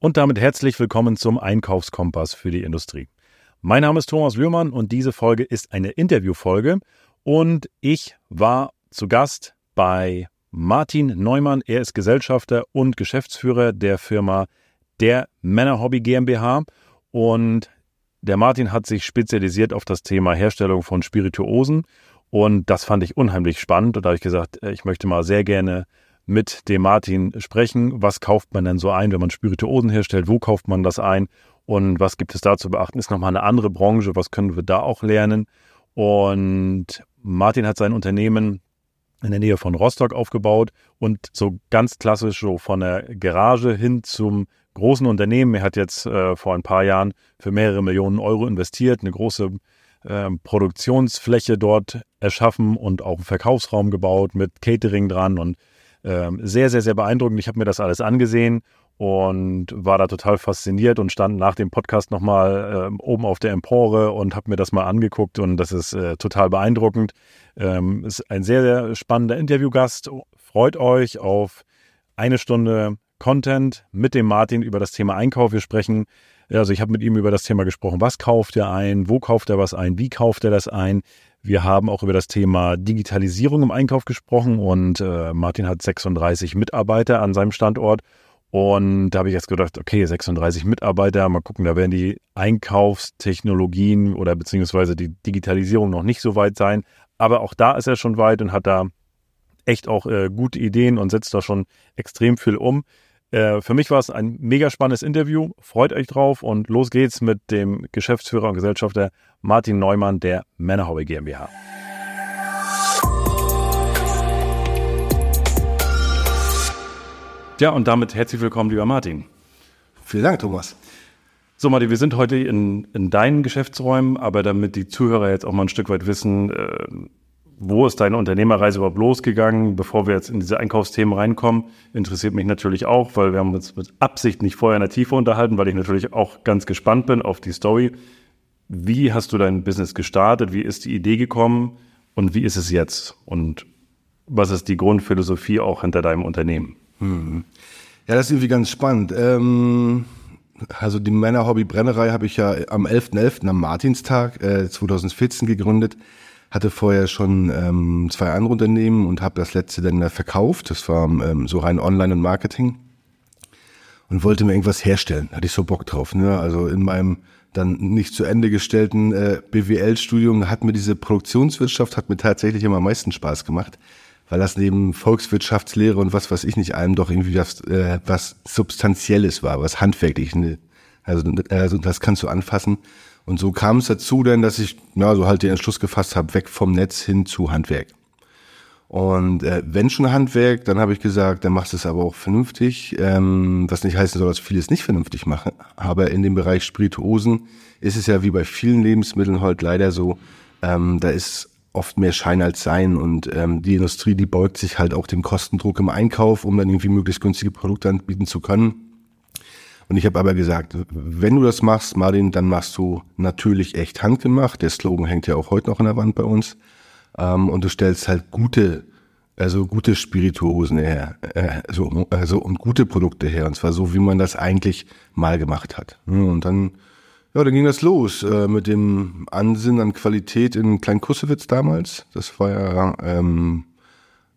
Und damit herzlich willkommen zum Einkaufskompass für die Industrie. Mein Name ist Thomas Lührmann und diese Folge ist eine Interviewfolge. Und ich war zu Gast bei Martin Neumann. Er ist Gesellschafter und Geschäftsführer der Firma Der Männer Hobby GmbH. Und der Martin hat sich spezialisiert auf das Thema Herstellung von Spirituosen. Und das fand ich unheimlich spannend. Und da habe ich gesagt, äh, ich möchte mal sehr gerne mit dem Martin sprechen. Was kauft man denn so ein, wenn man Spirituosen herstellt? Wo kauft man das ein? Und was gibt es da zu beachten? Ist nochmal eine andere Branche. Was können wir da auch lernen? Und Martin hat sein Unternehmen in der Nähe von Rostock aufgebaut und so ganz klassisch so von der Garage hin zum großen Unternehmen. Er hat jetzt äh, vor ein paar Jahren für mehrere Millionen Euro investiert, eine große äh, Produktionsfläche dort erschaffen und auch einen Verkaufsraum gebaut mit Catering dran und ähm, sehr, sehr, sehr beeindruckend. Ich habe mir das alles angesehen und war da total fasziniert und stand nach dem Podcast nochmal äh, oben auf der Empore und habe mir das mal angeguckt und das ist äh, total beeindruckend. Ähm, ist ein sehr, sehr spannender Interviewgast. Freut euch auf eine Stunde Content mit dem Martin über das Thema Einkauf. Wir sprechen, also ich habe mit ihm über das Thema gesprochen. Was kauft er ein? Wo kauft er was ein? Wie kauft er das ein? Wir haben auch über das Thema Digitalisierung im Einkauf gesprochen und äh, Martin hat 36 Mitarbeiter an seinem Standort. Und da habe ich jetzt gedacht, okay, 36 Mitarbeiter, mal gucken, da werden die Einkaufstechnologien oder beziehungsweise die Digitalisierung noch nicht so weit sein. Aber auch da ist er schon weit und hat da echt auch äh, gute Ideen und setzt da schon extrem viel um. Äh, für mich war es ein mega spannendes Interview. Freut euch drauf und los geht's mit dem Geschäftsführer und Gesellschafter Martin Neumann der Männerhaube GmbH. Ja, und damit herzlich willkommen, lieber Martin. Vielen Dank, Thomas. So, Martin, wir sind heute in, in deinen Geschäftsräumen, aber damit die Zuhörer jetzt auch mal ein Stück weit wissen, äh, wo ist deine Unternehmerreise überhaupt losgegangen? Bevor wir jetzt in diese Einkaufsthemen reinkommen, interessiert mich natürlich auch, weil wir haben uns mit Absicht nicht vorher in der Tiefe unterhalten, weil ich natürlich auch ganz gespannt bin auf die Story. Wie hast du dein Business gestartet? Wie ist die Idee gekommen? Und wie ist es jetzt? Und was ist die Grundphilosophie auch hinter deinem Unternehmen? Hm. Ja, das ist irgendwie ganz spannend. Ähm, also die Männerhobby-Brennerei habe ich ja am 11.11. .11. am Martinstag äh, 2014 gegründet hatte vorher schon ähm, zwei andere Unternehmen und habe das letzte dann verkauft. Das war ähm, so rein Online und Marketing und wollte mir irgendwas herstellen. Hatte ich so Bock drauf. Ne? Also in meinem dann nicht zu Ende gestellten äh, BWL-Studium hat mir diese Produktionswirtschaft hat mir tatsächlich immer am meisten Spaß gemacht, weil das neben Volkswirtschaftslehre und was weiß ich nicht allem doch irgendwie was, äh, was Substanzielles war, was handwerklich. Ne? Also, also das kannst du anfassen und so kam es dazu denn, dass ich ja, so halt den Entschluss gefasst habe, weg vom Netz hin zu Handwerk. Und äh, wenn schon Handwerk, dann habe ich gesagt, dann machst du es aber auch vernünftig, ähm, was nicht heißen soll, dass vieles nicht vernünftig machen. Aber in dem Bereich Spirituosen ist es ja wie bei vielen Lebensmitteln heute leider so, ähm, da ist oft mehr Schein als Sein und ähm, die Industrie, die beugt sich halt auch dem Kostendruck im Einkauf, um dann irgendwie möglichst günstige Produkte anbieten zu können. Und ich habe aber gesagt, wenn du das machst, Martin, dann machst du natürlich echt handgemacht. Der Slogan hängt ja auch heute noch an der Wand bei uns. Ähm, und du stellst halt gute, also gute Spirituosen her, äh, so, also und gute Produkte her. Und zwar so, wie man das eigentlich mal gemacht hat. Und dann, ja, dann ging das los äh, mit dem Ansinn an Qualität in Kleinkussewitz damals. Das war ja ähm,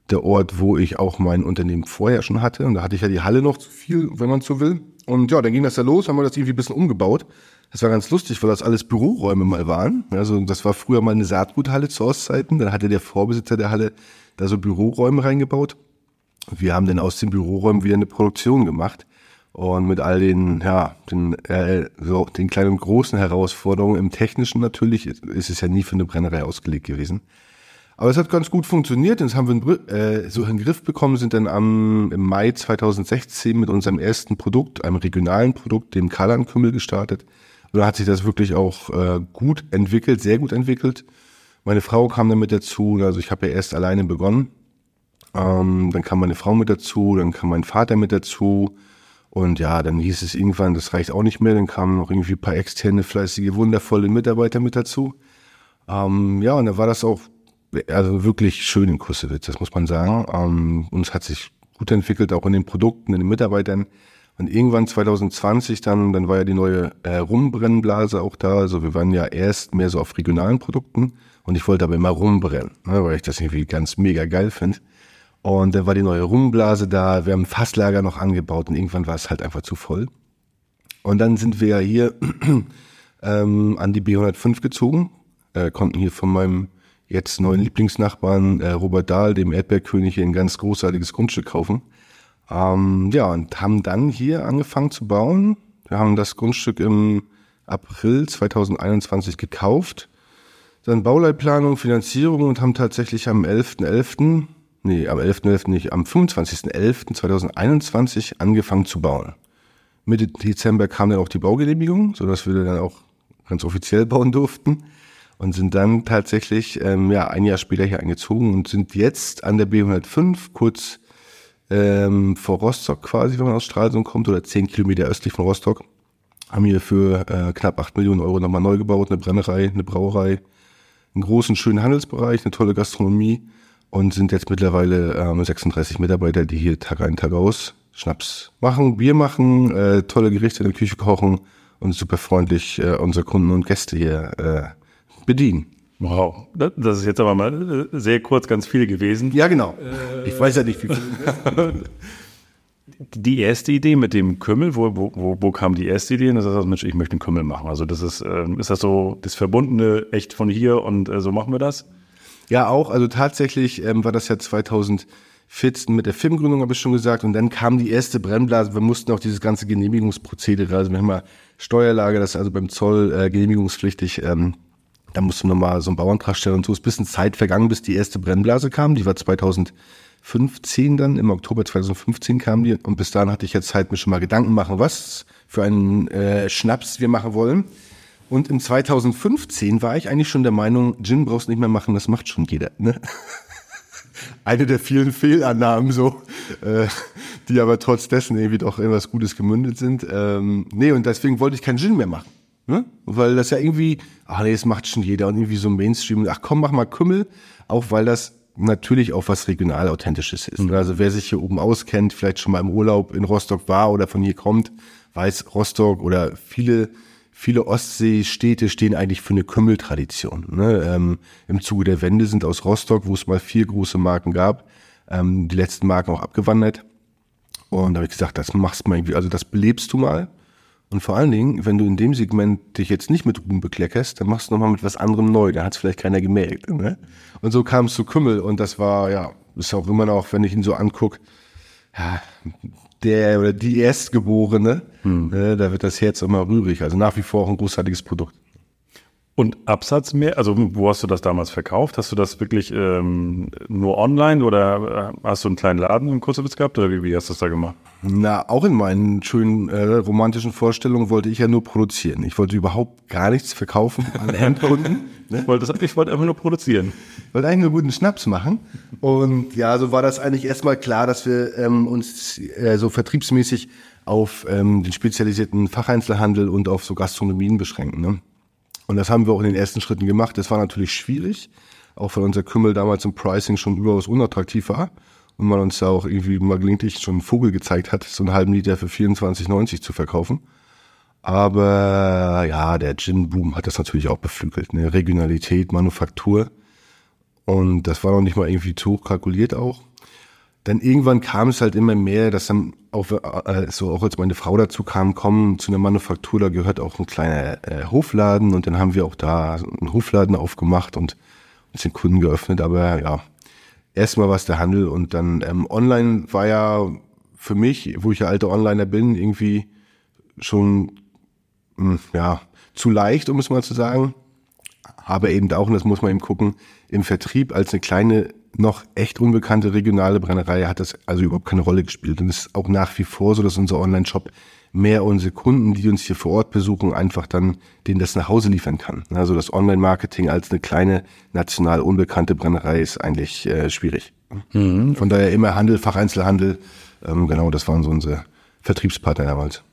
der Ort, wo ich auch mein Unternehmen vorher schon hatte. Und da hatte ich ja die Halle noch zu viel, wenn man so will. Und ja, dann ging das ja los, haben wir das irgendwie ein bisschen umgebaut. Das war ganz lustig, weil das alles Büroräume mal waren. Also das war früher mal eine Saatguthalle zu Ostzeiten. Dann hatte der Vorbesitzer der Halle da so Büroräume reingebaut. Wir haben dann aus den Büroräumen wieder eine Produktion gemacht. Und mit all den, ja, den, äh, so, den kleinen und großen Herausforderungen im Technischen natürlich ist es ja nie für eine Brennerei ausgelegt gewesen. Aber es hat ganz gut funktioniert das haben wir äh, so in den Griff bekommen, sind dann am, im Mai 2016 mit unserem ersten Produkt, einem regionalen Produkt, dem Kalan-Kümmel gestartet. Da hat sich das wirklich auch äh, gut entwickelt, sehr gut entwickelt. Meine Frau kam dann mit dazu, also ich habe ja erst alleine begonnen. Ähm, dann kam meine Frau mit dazu, dann kam mein Vater mit dazu. Und ja, dann hieß es irgendwann, das reicht auch nicht mehr. Dann kamen noch irgendwie ein paar externe, fleißige, wundervolle Mitarbeiter mit dazu. Ähm, ja, und dann war das auch also wirklich schön in Kussewitz, das muss man sagen. Ähm, und es hat sich gut entwickelt, auch in den Produkten, in den Mitarbeitern. Und irgendwann 2020 dann, dann war ja die neue äh, Rumbrennblase auch da. Also wir waren ja erst mehr so auf regionalen Produkten und ich wollte aber immer rumbrennen, ne, weil ich das irgendwie ganz mega geil finde. Und dann war die neue Rumblase da, wir haben Fasslager noch angebaut und irgendwann war es halt einfach zu voll. Und dann sind wir ja hier ähm, an die B105 gezogen, äh, konnten hier von meinem jetzt neuen Lieblingsnachbarn äh, Robert Dahl, dem Erdbeerkönig, hier ein ganz großartiges Grundstück kaufen. Ähm, ja, und haben dann hier angefangen zu bauen. Wir haben das Grundstück im April 2021 gekauft. Dann Bauleitplanung, Finanzierung und haben tatsächlich am 11.11., .11., nee, am 11.11. .11. nicht, am 25.11.2021 angefangen zu bauen. Mitte Dezember kam dann auch die Baugenehmigung, sodass wir dann auch ganz offiziell bauen durften und sind dann tatsächlich ähm, ja ein Jahr später hier eingezogen und sind jetzt an der B105 kurz ähm, vor Rostock quasi, wenn man aus Stralsund kommt oder zehn Kilometer östlich von Rostock. Haben hier für äh, knapp acht Millionen Euro nochmal neu gebaut, eine Brennerei, eine Brauerei, einen großen, schönen Handelsbereich, eine tolle Gastronomie und sind jetzt mittlerweile ähm, 36 Mitarbeiter, die hier Tag ein, Tag aus Schnaps machen, Bier machen, äh, tolle Gerichte in der Küche kochen und super freundlich äh, unsere Kunden und Gäste hier äh, bedienen. Wow, das ist jetzt aber mal äh, sehr kurz ganz viel gewesen. Ja, genau. Äh, ich weiß ja nicht, wie viel. die erste Idee mit dem Kümmel, wo, wo, wo kam die erste Idee? das ist das, Mensch, ich möchte einen Kümmel machen. Also das ist, äh, ist das so das Verbundene echt von hier und äh, so machen wir das? Ja, auch. Also tatsächlich ähm, war das ja 2014 mit der Firmengründung, habe ich schon gesagt. Und dann kam die erste Brennblase. Wir mussten auch dieses ganze Genehmigungsprozedere, also wir haben mal Steuerlage, das ist also beim Zoll äh, genehmigungspflichtig. Ähm, da musst du nochmal so einen Bauantrag stellen und so. Es ist ein bisschen Zeit vergangen, bis die erste Brennblase kam. Die war 2015 dann, im Oktober 2015 kam die. Und bis dahin hatte ich jetzt Zeit, mir schon mal Gedanken machen, was für einen äh, Schnaps wir machen wollen. Und im 2015 war ich eigentlich schon der Meinung, Gin brauchst nicht mehr machen, das macht schon jeder. Ne? Eine der vielen Fehlannahmen so, äh, die aber trotz dessen irgendwie doch irgendwas Gutes gemündet sind. Ähm, nee, und deswegen wollte ich keinen Gin mehr machen. Ne? Weil das ja irgendwie, ach nee, das macht schon jeder und irgendwie so Mainstream. Ach komm, mach mal Kümmel, auch weil das natürlich auch was regional authentisches ist. Mhm. Also wer sich hier oben auskennt, vielleicht schon mal im Urlaub in Rostock war oder von hier kommt, weiß Rostock oder viele viele Ostseestädte stehen eigentlich für eine Kümmeltradition. Ne? Ähm, Im Zuge der Wende sind aus Rostock, wo es mal vier große Marken gab, ähm, die letzten Marken auch abgewandert. Und da habe ich gesagt, das machst du mal irgendwie, also das belebst du mal. Und vor allen Dingen, wenn du in dem Segment dich jetzt nicht mit Ruhm bekleckerst, dann machst du nochmal mit was anderem neu. Da hat es vielleicht keiner gemerkt. Ne? Und so kam es zu Kümmel und das war, ja, ist auch immer noch, wenn ich ihn so anguck, ja, der oder die Erstgeborene, hm. ne, da wird das Herz immer rührig. Also nach wie vor auch ein großartiges Produkt. Und Absatz mehr? Also wo hast du das damals verkauft? Hast du das wirklich ähm, nur online oder äh, hast du einen kleinen Laden im Kurzwitz gehabt oder wie, wie, hast du das da gemacht? Na, auch in meinen schönen äh, romantischen Vorstellungen wollte ich ja nur produzieren. Ich wollte überhaupt gar nichts verkaufen an Endkunden. ne? ich, wollte das, ich wollte einfach nur produzieren. Ich wollte eigentlich nur guten Schnaps machen. Und ja, so war das eigentlich erstmal klar, dass wir ähm, uns äh, so vertriebsmäßig auf ähm, den spezialisierten Facheinzelhandel und auf so Gastronomien beschränken. Ne? Und das haben wir auch in den ersten Schritten gemacht. Das war natürlich schwierig, auch weil unser Kümmel damals im Pricing schon überaus unattraktiv war. Und man uns ja auch irgendwie mal gelegentlich schon einen Vogel gezeigt hat, so einen halben Liter für 24,90 zu verkaufen. Aber ja, der Gin-Boom hat das natürlich auch beflügelt. Ne? Regionalität, Manufaktur. Und das war noch nicht mal irgendwie zu hoch kalkuliert auch dann irgendwann kam es halt immer mehr, dass dann auch äh, so auch als meine Frau dazu kam, kommen zu einer Manufaktur, da gehört auch ein kleiner äh, Hofladen und dann haben wir auch da einen Hofladen aufgemacht und uns den Kunden geöffnet. Aber ja, erstmal war es der Handel und dann ähm, online war ja für mich, wo ich ja alter Onliner bin, irgendwie schon mh, hm, ja zu leicht, um es mal zu sagen. Aber eben auch, und das muss man eben gucken, im Vertrieb als eine kleine noch echt unbekannte regionale Brennerei hat das also überhaupt keine Rolle gespielt. Und es ist auch nach wie vor so, dass unser Online-Shop mehr unsere Kunden, die uns hier vor Ort besuchen, einfach dann denen das nach Hause liefern kann. Also das Online-Marketing als eine kleine national unbekannte Brennerei ist eigentlich äh, schwierig. Mhm. Von daher immer Handel, Facheinzelhandel. Ähm, genau, das waren so unsere Vertriebspartner damals.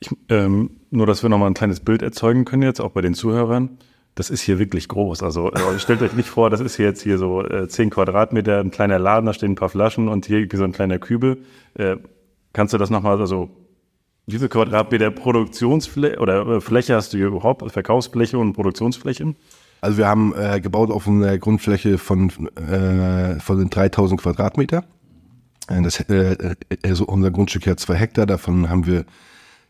Ich, ähm, nur, dass wir nochmal ein kleines Bild erzeugen können jetzt, auch bei den Zuhörern das ist hier wirklich groß. Also äh, stellt euch nicht vor, das ist hier jetzt hier so äh, 10 Quadratmeter, ein kleiner Laden, da stehen ein paar Flaschen und hier wie so ein kleiner Kübel. Äh, kannst du das nochmal, also viel Quadratmeter Produktionsfläche oder äh, Fläche hast du hier überhaupt? Verkaufsfläche und Produktionsfläche? Also wir haben äh, gebaut auf einer Grundfläche von, äh, von 3000 Quadratmeter. Äh, das, äh, also unser Grundstück hat zwei Hektar, davon haben wir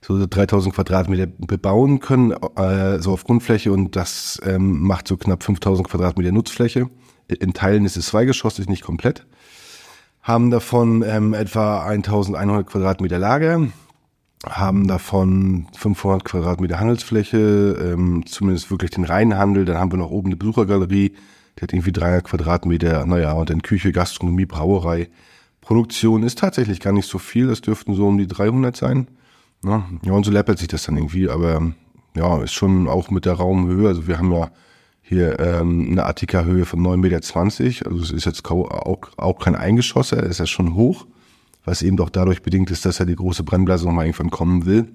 so 3000 Quadratmeter bebauen können, äh, so auf Grundfläche und das ähm, macht so knapp 5000 Quadratmeter Nutzfläche. In Teilen ist es zweigeschossig, nicht komplett. Haben davon ähm, etwa 1100 Quadratmeter Lager, haben davon 500 Quadratmeter Handelsfläche, ähm, zumindest wirklich den reinen Handel. Dann haben wir noch oben eine Besuchergalerie, die hat irgendwie 300 Quadratmeter, naja, und dann Küche, Gastronomie, Brauerei. Produktion ist tatsächlich gar nicht so viel, das dürften so um die 300 sein. Ja, ja und so läppert sich das dann irgendwie, aber ja, ist schon auch mit der Raumhöhe. Also wir haben ja hier ähm, eine Attika-Höhe von 9,20 Meter, also es ist jetzt auch, auch kein Eingeschosser, ist ja schon hoch was eben doch dadurch bedingt ist, dass er die große Brennblase nochmal irgendwann kommen will.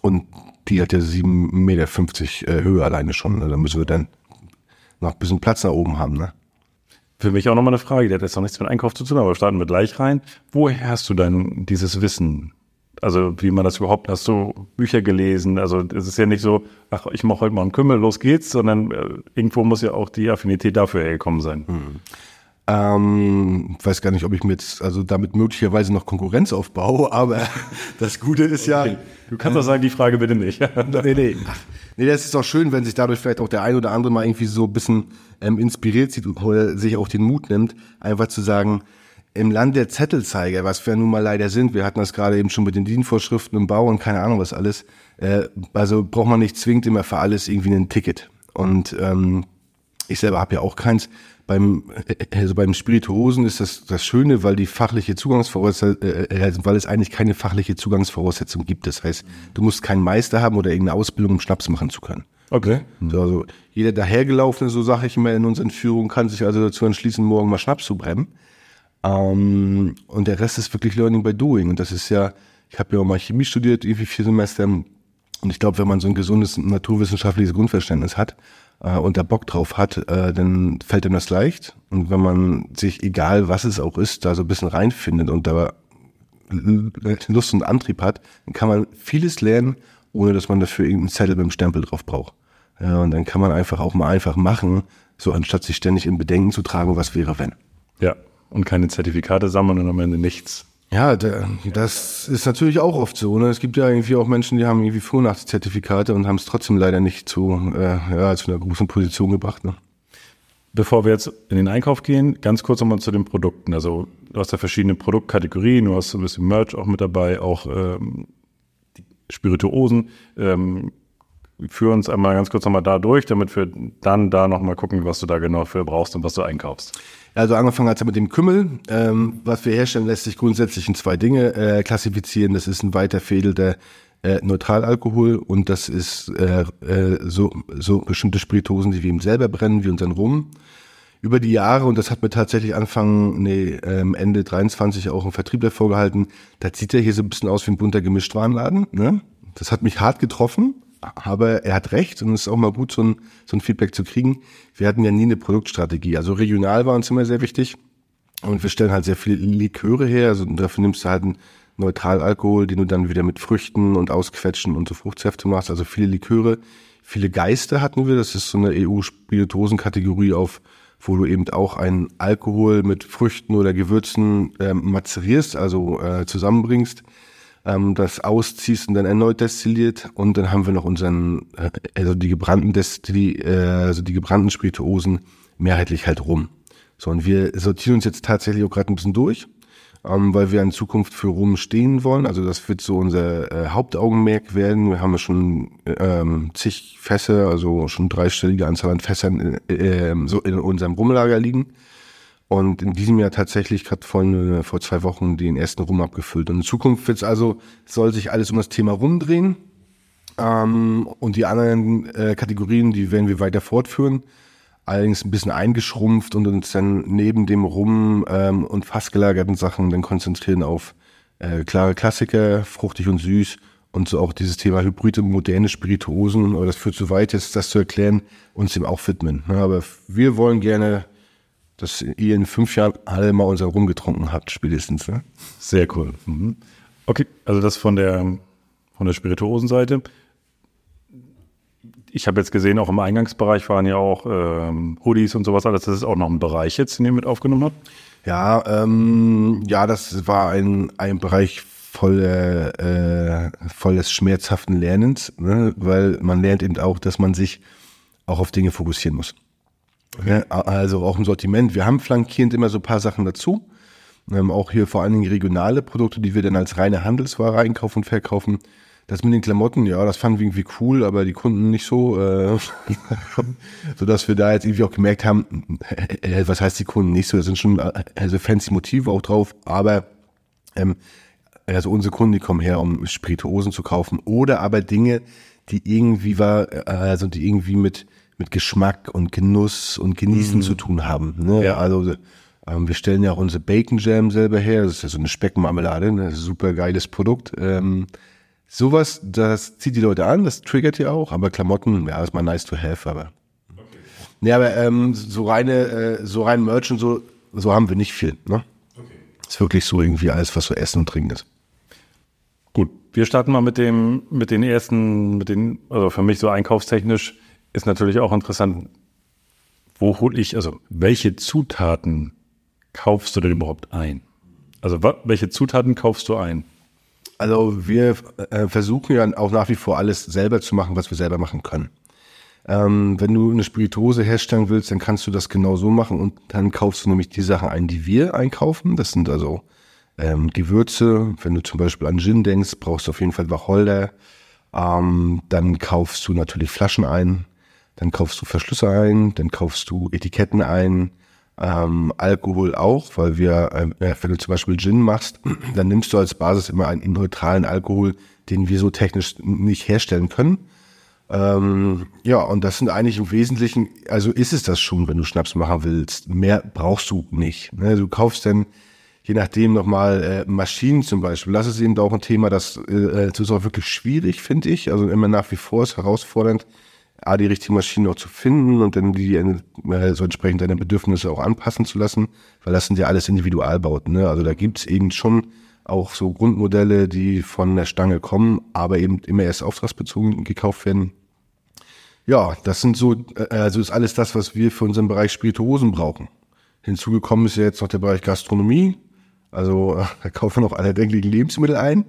Und die hat ja 7,50 Meter äh, Höhe alleine schon. Ne? Da müssen wir dann noch ein bisschen Platz nach oben haben. Ne? Für mich auch nochmal eine Frage, die hat jetzt noch nichts mit Einkauf zu tun, aber starten wir gleich rein. Woher hast du denn dieses Wissen? Also wie man das überhaupt, hast du Bücher gelesen? Also es ist ja nicht so, ach, ich mache heute mal einen Kümmel, los geht's, sondern äh, irgendwo muss ja auch die Affinität dafür hergekommen sein. Hm. Ähm, weiß gar nicht, ob ich mir jetzt also damit möglicherweise noch Konkurrenz aufbaue, aber das Gute ist ja. Okay. Du kannst doch sagen, die Frage bitte nicht. nee, nee. Nee, das ist doch schön, wenn sich dadurch vielleicht auch der ein oder andere mal irgendwie so ein bisschen ähm, inspiriert sieht oder sich auch den Mut nimmt, einfach zu sagen, im Land der Zettelzeiger, was wir nun mal leider sind, wir hatten das gerade eben schon mit den Dienvorschriften im Bau und keine Ahnung was alles, äh, also braucht man nicht zwingend immer für alles irgendwie ein Ticket. Und ähm, ich selber habe ja auch keins, beim, also beim Spirituosen ist das das Schöne, weil die fachliche Zugangsvoraussetzung, äh, äh, weil es eigentlich keine fachliche Zugangsvoraussetzung gibt. Das heißt, du musst keinen Meister haben oder irgendeine Ausbildung, um Schnaps machen zu können. Okay. So, also jeder dahergelaufene, so sage ich immer in unseren Führungen, kann sich also dazu entschließen, morgen mal Schnaps zu brennen. Ähm, und der Rest ist wirklich Learning by Doing. Und das ist ja, ich habe ja auch mal Chemie studiert, irgendwie vier Semester. Und ich glaube, wenn man so ein gesundes naturwissenschaftliches Grundverständnis hat, äh, und da Bock drauf hat, äh, dann fällt ihm das leicht. Und wenn man sich, egal was es auch ist, da so ein bisschen reinfindet und da Lust und Antrieb hat, dann kann man vieles lernen, ohne dass man dafür irgendeinen Zettel mit dem Stempel drauf braucht. Ja, und dann kann man einfach auch mal einfach machen, so anstatt sich ständig in Bedenken zu tragen, was wäre wenn. Ja, und keine Zertifikate sammeln und am Ende nichts. Ja, das ist natürlich auch oft so. Ne? Es gibt ja irgendwie auch Menschen, die haben irgendwie Vornachtszertifikate und haben es trotzdem leider nicht zu, äh, ja, zu einer großen Position gebracht. Ne? Bevor wir jetzt in den Einkauf gehen, ganz kurz nochmal zu den Produkten. Also du hast ja verschiedene Produktkategorien, du hast ein bisschen Merch auch mit dabei, auch ähm, die Spirituosen. Ähm, führ uns einmal ganz kurz nochmal da durch, damit wir dann da nochmal gucken, was du da genau für brauchst und was du einkaufst. Also angefangen hat es mit dem Kümmel. Ähm, was wir herstellen, lässt sich grundsätzlich in zwei Dinge äh, klassifizieren. Das ist ein weiterfädelter äh, Neutralalkohol und das ist äh, äh, so, so bestimmte Spiritosen, die wir ihm selber brennen, wie unseren Rum. Über die Jahre, und das hat mir tatsächlich Anfang, nee, ähm, Ende 23 auch ein Vertriebler vorgehalten, da sieht er hier so ein bisschen aus wie ein bunter Gemischtwarenladen. Ne? Das hat mich hart getroffen, aber er hat recht und es ist auch mal gut, so ein, so ein Feedback zu kriegen. Wir hatten ja nie eine Produktstrategie. Also regional war uns immer sehr wichtig. Und wir stellen halt sehr viele Liköre her. Also dafür nimmst du halt einen Neutralalkohol, den du dann wieder mit Früchten und Ausquetschen und so Fruchtsäfte machst. Also viele Liköre. Viele Geister hatten wir. Das ist so eine EU-Spirituosen-Kategorie auf, wo du eben auch einen Alkohol mit Früchten oder Gewürzen äh, mazerierst, also äh, zusammenbringst ähm, das ausziehst und dann erneut destilliert und dann haben wir noch unseren, äh, also die gebrannten Destilli, äh, also die gebrannten Spirituosen mehrheitlich halt rum. So, und wir sortieren uns jetzt tatsächlich auch gerade ein bisschen durch, ähm, weil wir in Zukunft für Rum stehen wollen. Also das wird so unser äh, Hauptaugenmerk werden. Wir haben schon ähm, zig Fässer, also schon dreistellige Anzahl an Fässern äh, äh, so in unserem Rumlager liegen. Und in diesem Jahr tatsächlich gerade vor, vor zwei Wochen den ersten Rum abgefüllt. Und in Zukunft wird's also, soll sich alles um das Thema rumdrehen. Ähm, und die anderen äh, Kategorien, die werden wir weiter fortführen. Allerdings ein bisschen eingeschrumpft und uns dann neben dem Rum ähm, und fast gelagerten Sachen dann konzentrieren auf äh, klare Klassiker, fruchtig und süß und so auch dieses Thema hybride, moderne Spirituosen, aber das führt zu weit, jetzt das zu erklären, uns dem auch widmen. Ja, aber wir wollen gerne dass ihr in fünf Jahren alle mal unser Rum getrunken habt, spätestens. Ne? Sehr cool. Mhm. Okay, also das von der von der Spirituosenseite. Ich habe jetzt gesehen, auch im Eingangsbereich waren ja auch ähm, Hoodies und sowas alles. Das ist auch noch ein Bereich jetzt, den ihr mit aufgenommen habt. Ja, ähm, ja, das war ein, ein Bereich voll, äh, voll des schmerzhaften Lernens, ne? weil man lernt eben auch, dass man sich auch auf Dinge fokussieren muss. Okay. Ja, also auch im Sortiment. Wir haben flankierend immer so ein paar Sachen dazu. Ähm, auch hier vor allen Dingen regionale Produkte, die wir dann als reine Handelsware einkaufen und verkaufen. Das mit den Klamotten, ja, das fanden wir irgendwie cool, aber die Kunden nicht so, äh, so dass wir da jetzt irgendwie auch gemerkt haben, äh, was heißt die Kunden nicht so, da sind schon äh, also fancy Motive auch drauf, aber ähm, also unsere Kunden, die kommen her, um Spirituosen zu kaufen oder aber Dinge, die irgendwie war, äh, also die irgendwie mit mit Geschmack und Genuss und Genießen mhm. zu tun haben. Ne? Ja. Also ähm, wir stellen ja auch unsere Bacon Jam selber her. Das ist ja so eine Speckmarmelade, ne? super geiles Produkt. Ähm, sowas, das zieht die Leute an, das triggert ja auch, aber Klamotten, ja, ist mal nice to have, aber. Okay. Ja, aber ähm, so reine, äh, so rein Merch und so, so haben wir nicht viel. Ne? Okay. Ist wirklich so irgendwie alles, was so Essen und Trinken ist. Gut, wir starten mal mit dem, mit den ersten, mit den, also für mich so einkaufstechnisch ist natürlich auch interessant, wo hole ich, also welche Zutaten kaufst du denn überhaupt ein? Also welche Zutaten kaufst du ein? Also wir äh, versuchen ja auch nach wie vor alles selber zu machen, was wir selber machen können. Ähm, wenn du eine Spirituose herstellen willst, dann kannst du das genau so machen und dann kaufst du nämlich die Sachen ein, die wir einkaufen. Das sind also ähm, Gewürze. Wenn du zum Beispiel an Gin denkst, brauchst du auf jeden Fall Wacholder. Ähm, dann kaufst du natürlich Flaschen ein. Dann kaufst du Verschlüsse ein. Dann kaufst du Etiketten ein ähm, Alkohol auch, weil wir, äh, wenn du zum Beispiel Gin machst, dann nimmst du als Basis immer einen neutralen Alkohol, den wir so technisch nicht herstellen können. Ähm, ja, und das sind eigentlich im Wesentlichen, also ist es das schon, wenn du Schnaps machen willst. Mehr brauchst du nicht. Ne? Du kaufst dann je nachdem nochmal äh, Maschinen zum Beispiel. Das ist eben auch ein Thema, das, äh, das ist auch wirklich schwierig, finde ich. Also immer nach wie vor ist herausfordernd, A, die richtige Maschine auch zu finden und dann die äh, so entsprechend deine Bedürfnisse auch anpassen zu lassen, weil das sind ja alles Individualbauten. Ne? Also da gibt's eben schon auch so Grundmodelle, die von der Stange kommen, aber eben immer erst auftragsbezogen gekauft werden. Ja, das sind so, äh, also ist alles das, was wir für unseren Bereich Spirituosen brauchen. Hinzugekommen ist ja jetzt noch der Bereich Gastronomie. Also da kaufen wir noch alle denklichen Lebensmittel ein.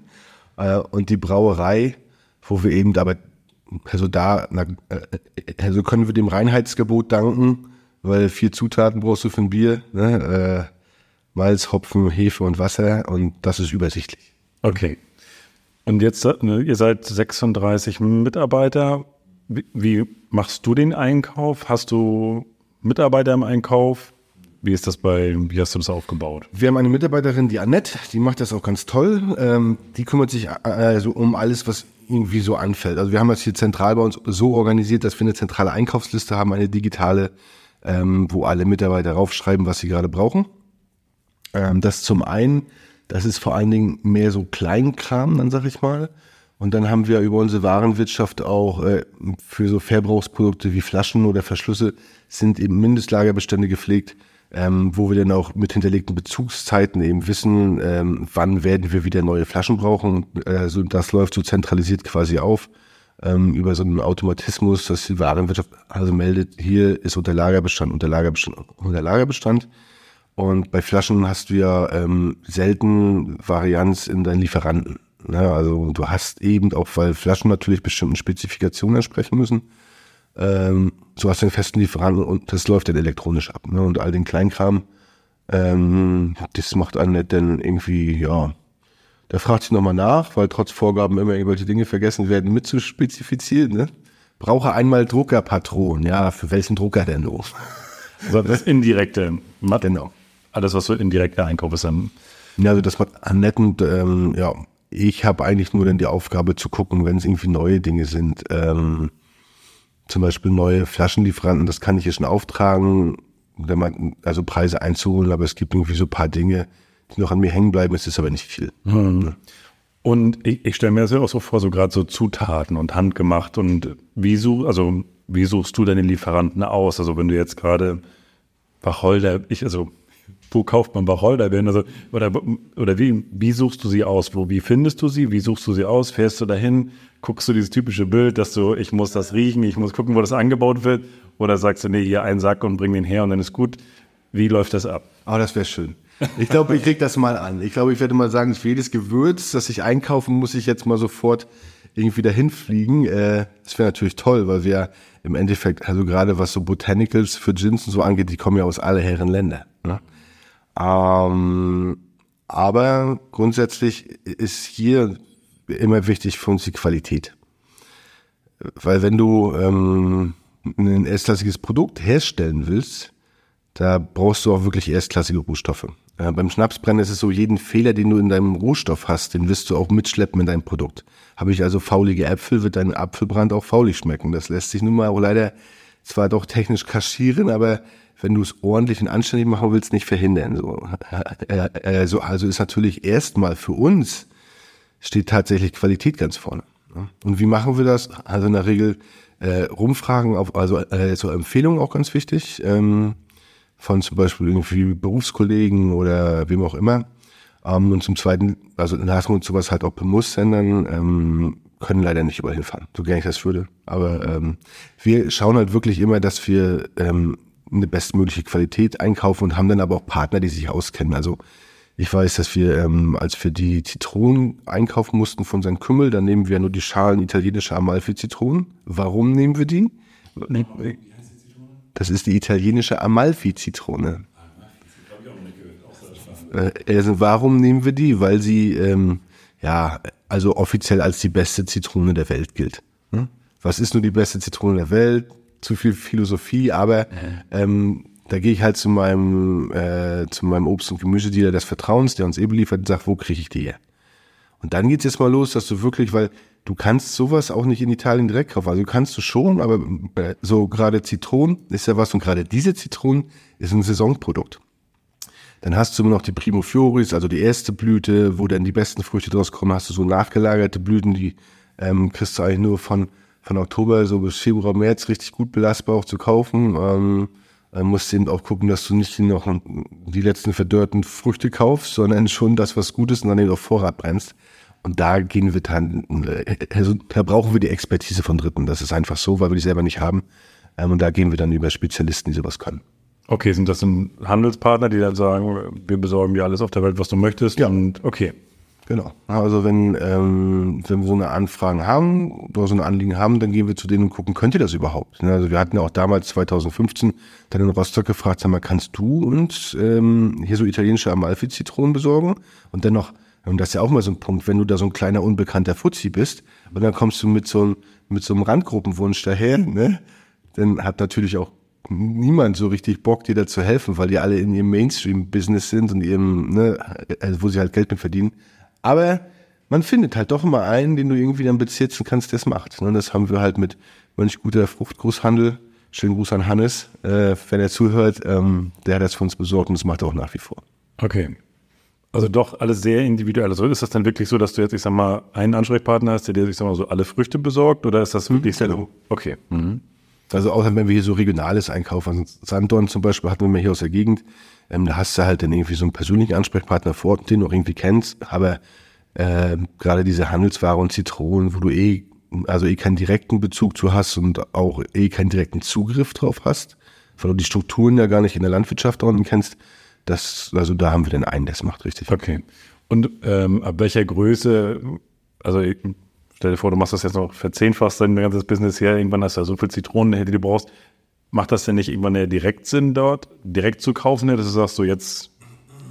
Äh, und die Brauerei, wo wir eben dabei also da, na, äh, also können wir dem Reinheitsgebot danken, weil vier Zutaten brauchst du für ein Bier, ne? Äh, Malz, Hopfen, Hefe und Wasser und das ist übersichtlich. Okay. Und jetzt, ne, ihr seid 36 Mitarbeiter. Wie, wie machst du den Einkauf? Hast du Mitarbeiter im Einkauf? Wie ist das bei, wie hast du das aufgebaut? Wir haben eine Mitarbeiterin, die Annette, die macht das auch ganz toll. Ähm, die kümmert sich also um alles, was irgendwie so anfällt. Also wir haben das hier zentral bei uns so organisiert, dass wir eine zentrale Einkaufsliste haben, eine digitale, ähm, wo alle Mitarbeiter raufschreiben, was sie gerade brauchen. Ähm, das zum einen, das ist vor allen Dingen mehr so Kleinkram, dann sag ich mal. Und dann haben wir über unsere Warenwirtschaft auch äh, für so Verbrauchsprodukte wie Flaschen oder Verschlüsse sind eben Mindestlagerbestände gepflegt ähm, wo wir dann auch mit hinterlegten Bezugszeiten eben wissen, ähm, wann werden wir wieder neue Flaschen brauchen. Äh, so, das läuft so zentralisiert quasi auf ähm, über so einen Automatismus, dass die Warenwirtschaft also meldet, hier ist unter Lagerbestand, unter Lagerbestand, unter Lagerbestand. Und bei Flaschen hast du ja ähm, selten Varianz in deinen Lieferanten. Ne? Also du hast eben auch, weil Flaschen natürlich bestimmten Spezifikationen entsprechen müssen, ähm, so hast du einen festen Lieferanten und das läuft dann elektronisch ab. Ne? Und all den Kleinkram, ähm, das macht einen nicht dann irgendwie, ja, der fragt sich nochmal nach, weil trotz Vorgaben immer irgendwelche Dinge vergessen werden, mitzuspezifizieren. Ne? Brauche einmal Druckerpatron. Ja, für welchen Drucker denn du? Also das indirekte. Genau. Alles, was so indirekter Einkauf ist. Ja, also das macht Annette und ähm, ja, ich habe eigentlich nur dann die Aufgabe zu gucken, wenn es irgendwie neue Dinge sind. Ähm, zum Beispiel neue Flaschenlieferanten, das kann ich hier schon auftragen, also Preise einzuholen, aber es gibt irgendwie so ein paar Dinge, die noch an mir hängen bleiben, es ist aber nicht viel. Mhm. Und ich, ich stelle mir das ja auch so vor, so gerade so Zutaten und handgemacht und wie such, also wie suchst du deine Lieferanten aus? Also wenn du jetzt gerade Wacholder, ich, also wo kauft man Wacholderbeeren? Also, oder, oder wie, wie suchst du sie aus? Wo, wie findest du sie? Wie suchst du sie aus? Fährst du dahin? Guckst du dieses typische Bild, dass du, ich muss das riechen, ich muss gucken, wo das angebaut wird? Oder sagst du, nee, hier einen Sack und bring den her und dann ist gut? Wie läuft das ab? Oh, das wäre schön. Ich glaube, ich krieg das mal an. Ich glaube, ich werde mal sagen, für jedes Gewürz, das ich einkaufen, muss ich jetzt mal sofort irgendwie dahin fliegen. Äh, das wäre natürlich toll, weil wir im Endeffekt, also gerade was so Botanicals für Gins und so angeht, die kommen ja aus alle Herren Länder. Ne? Ähm, aber grundsätzlich ist hier immer wichtig für uns die Qualität. Weil wenn du ähm, ein erstklassiges Produkt herstellen willst, da brauchst du auch wirklich erstklassige Rohstoffe. Äh, beim Schnapsbrennen ist es so, jeden Fehler, den du in deinem Rohstoff hast, den wirst du auch mitschleppen in deinem Produkt. Habe ich also faulige Äpfel, wird dein Apfelbrand auch faulig schmecken. Das lässt sich nun mal auch leider zwar doch technisch kaschieren, aber wenn du es ordentlich und anständig machen willst, nicht verhindern. So, also, also ist natürlich erstmal für uns steht tatsächlich Qualität ganz vorne. Und wie machen wir das? Also in der Regel äh, rumfragen, auf, also äh, so Empfehlungen auch ganz wichtig. Ähm, von zum Beispiel irgendwie Berufskollegen oder wem auch immer. Ähm, und zum Zweiten, also wir uns sowas halt auch bewusst ändern, ähm, können leider nicht überall hinfahren, so gerne ich das würde. Aber ähm, wir schauen halt wirklich immer, dass wir ähm, eine bestmögliche Qualität einkaufen und haben dann aber auch Partner, die sich auskennen. Also ich weiß, dass wir, ähm, als wir die Zitronen einkaufen mussten von St. Kümmel, dann nehmen wir nur die Schalen italienischer Amalfi-Zitronen. Warum nehmen wir die? Das ist die italienische Amalfi-Zitrone. Äh, also warum nehmen wir die? Weil sie ähm, ja also offiziell als die beste Zitrone der Welt gilt. Hm? Was ist nur die beste Zitrone der Welt? Zu viel Philosophie, aber ähm, da gehe ich halt zu meinem äh, zu meinem Obst- und Gemüsedealer des Vertrauens, der uns eben liefert, und sage, wo kriege ich die her? Und dann geht's jetzt mal los, dass du wirklich, weil du kannst sowas auch nicht in Italien direkt kaufen. Also kannst du schon, aber so gerade Zitronen ist ja was und gerade diese Zitronen ist ein Saisonprodukt. Dann hast du immer noch die Primo Fioris, also die erste Blüte, wo dann die besten Früchte draus kommen. Hast du so nachgelagerte Blüten, die ähm, kriegst du eigentlich nur von, von Oktober so bis Februar, März richtig gut belastbar auch zu kaufen. Ähm, dann musst du eben auch gucken, dass du nicht noch die letzten verdörrten Früchte kaufst, sondern schon das, was gut ist und dann eben auf Vorrat brennst. Und da gehen wir dann, also da brauchen wir die Expertise von Dritten. Das ist einfach so, weil wir die selber nicht haben. Ähm, und da gehen wir dann über Spezialisten, die sowas können. Okay, sind das dann Handelspartner, die dann sagen, wir besorgen dir alles auf der Welt, was du möchtest? Ja. Und okay. Genau. Also wenn, ähm, wenn wir so eine Anfragen haben oder so ein Anliegen haben, dann gehen wir zu denen und gucken, könnt ihr das überhaupt? Also wir hatten ja auch damals 2015 dann in Rostock gefragt, sag mal, kannst du uns ähm, hier so italienische Amalfi-Zitronen besorgen? Und dann noch und das ist ja auch mal so ein Punkt, wenn du da so ein kleiner unbekannter Fuzzi bist und dann kommst du mit so, einem mit so einem Randgruppenwunsch daher, ne? Dann hat natürlich auch niemand so richtig Bock, dir da zu helfen, weil die alle in ihrem Mainstream-Business sind und ihrem, ne, also wo sie halt Geld mit verdienen. Aber man findet halt doch immer einen, den du irgendwie dann bezitzen kannst, der es macht. Und ne? das haben wir halt mit Mönch guter Fruchtgroßhandel. Schönen Gruß an Hannes, äh, wenn er zuhört. Ähm, der hat das für uns besorgt und das macht er auch nach wie vor. Okay. Also doch alles sehr individuell. Also ist das dann wirklich so, dass du jetzt, ich sag mal, einen Ansprechpartner hast, der dir, ich sag mal, so alle Früchte besorgt? Oder ist das wirklich mhm, so? Okay. Mhm. Also außer wenn wir hier so Regionales einkaufen, also Sandorn zum Beispiel hatten wir hier aus der Gegend, ähm, da hast du halt dann irgendwie so einen persönlichen Ansprechpartner vor Ort, den du auch irgendwie kennst, aber äh, gerade diese Handelsware und Zitronen, wo du eh, also eh keinen direkten Bezug zu hast und auch eh keinen direkten Zugriff drauf hast, weil du die Strukturen ja gar nicht in der Landwirtschaft unten kennst, das, also da haben wir den einen, das macht richtig. Okay. Und ähm, ab welcher Größe, also stell dir vor, du machst das jetzt noch verzehnfachst dein ganzes Business her, irgendwann hast du ja so viel Zitronen, die du brauchst. Macht das denn nicht irgendwann eher direkt Sinn, dort direkt zu kaufen, dass du sagst, so jetzt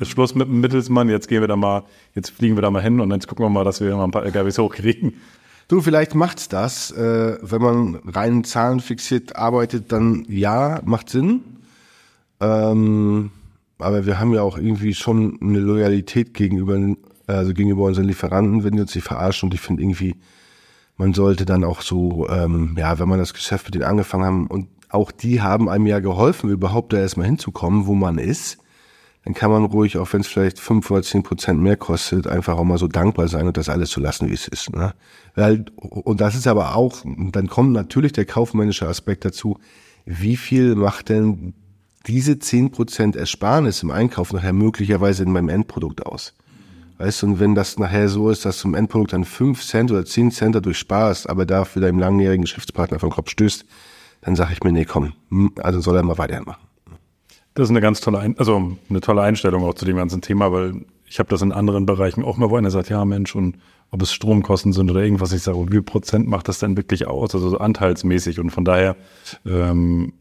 ist Schluss mit dem Mittelsmann, jetzt gehen wir da mal, jetzt fliegen wir da mal hin und jetzt gucken wir mal, dass wir mal ein paar LKWs hochkriegen. Du, vielleicht macht's das. Äh, wenn man rein zahlenfixiert arbeitet, dann ja, macht Sinn. Ähm, aber wir haben ja auch irgendwie schon eine Loyalität gegenüber, also gegenüber unseren Lieferanten, wenn die uns nicht verarschen. Und ich finde irgendwie, man sollte dann auch so, ähm, ja, wenn man das Geschäft mit denen angefangen haben und auch die haben einem ja geholfen, überhaupt da erstmal hinzukommen, wo man ist, dann kann man ruhig, auch wenn es vielleicht fünf oder zehn Prozent mehr kostet, einfach auch mal so dankbar sein und das alles so lassen, wie es ist. Ne? Weil, und das ist aber auch, dann kommt natürlich der kaufmännische Aspekt dazu, wie viel macht denn diese 10% Ersparnis im Einkauf nachher möglicherweise in meinem Endprodukt aus. Weißt du, und wenn das nachher so ist, dass du im Endprodukt dann 5 Cent oder 10 Cent dadurch sparst, aber dafür deinem langjährigen Geschäftspartner vom Kopf stößt, dann sage ich mir, nee, komm, hm, also soll er mal weitermachen. Das ist eine ganz tolle, Ein also eine tolle Einstellung auch zu dem ganzen Thema, weil ich habe das in anderen Bereichen auch mal, wo einer sagt, ja Mensch, und ob es Stromkosten sind oder irgendwas, ich sage, wie viel Prozent macht das denn wirklich aus? Also so anteilsmäßig. Und von daher, ähm,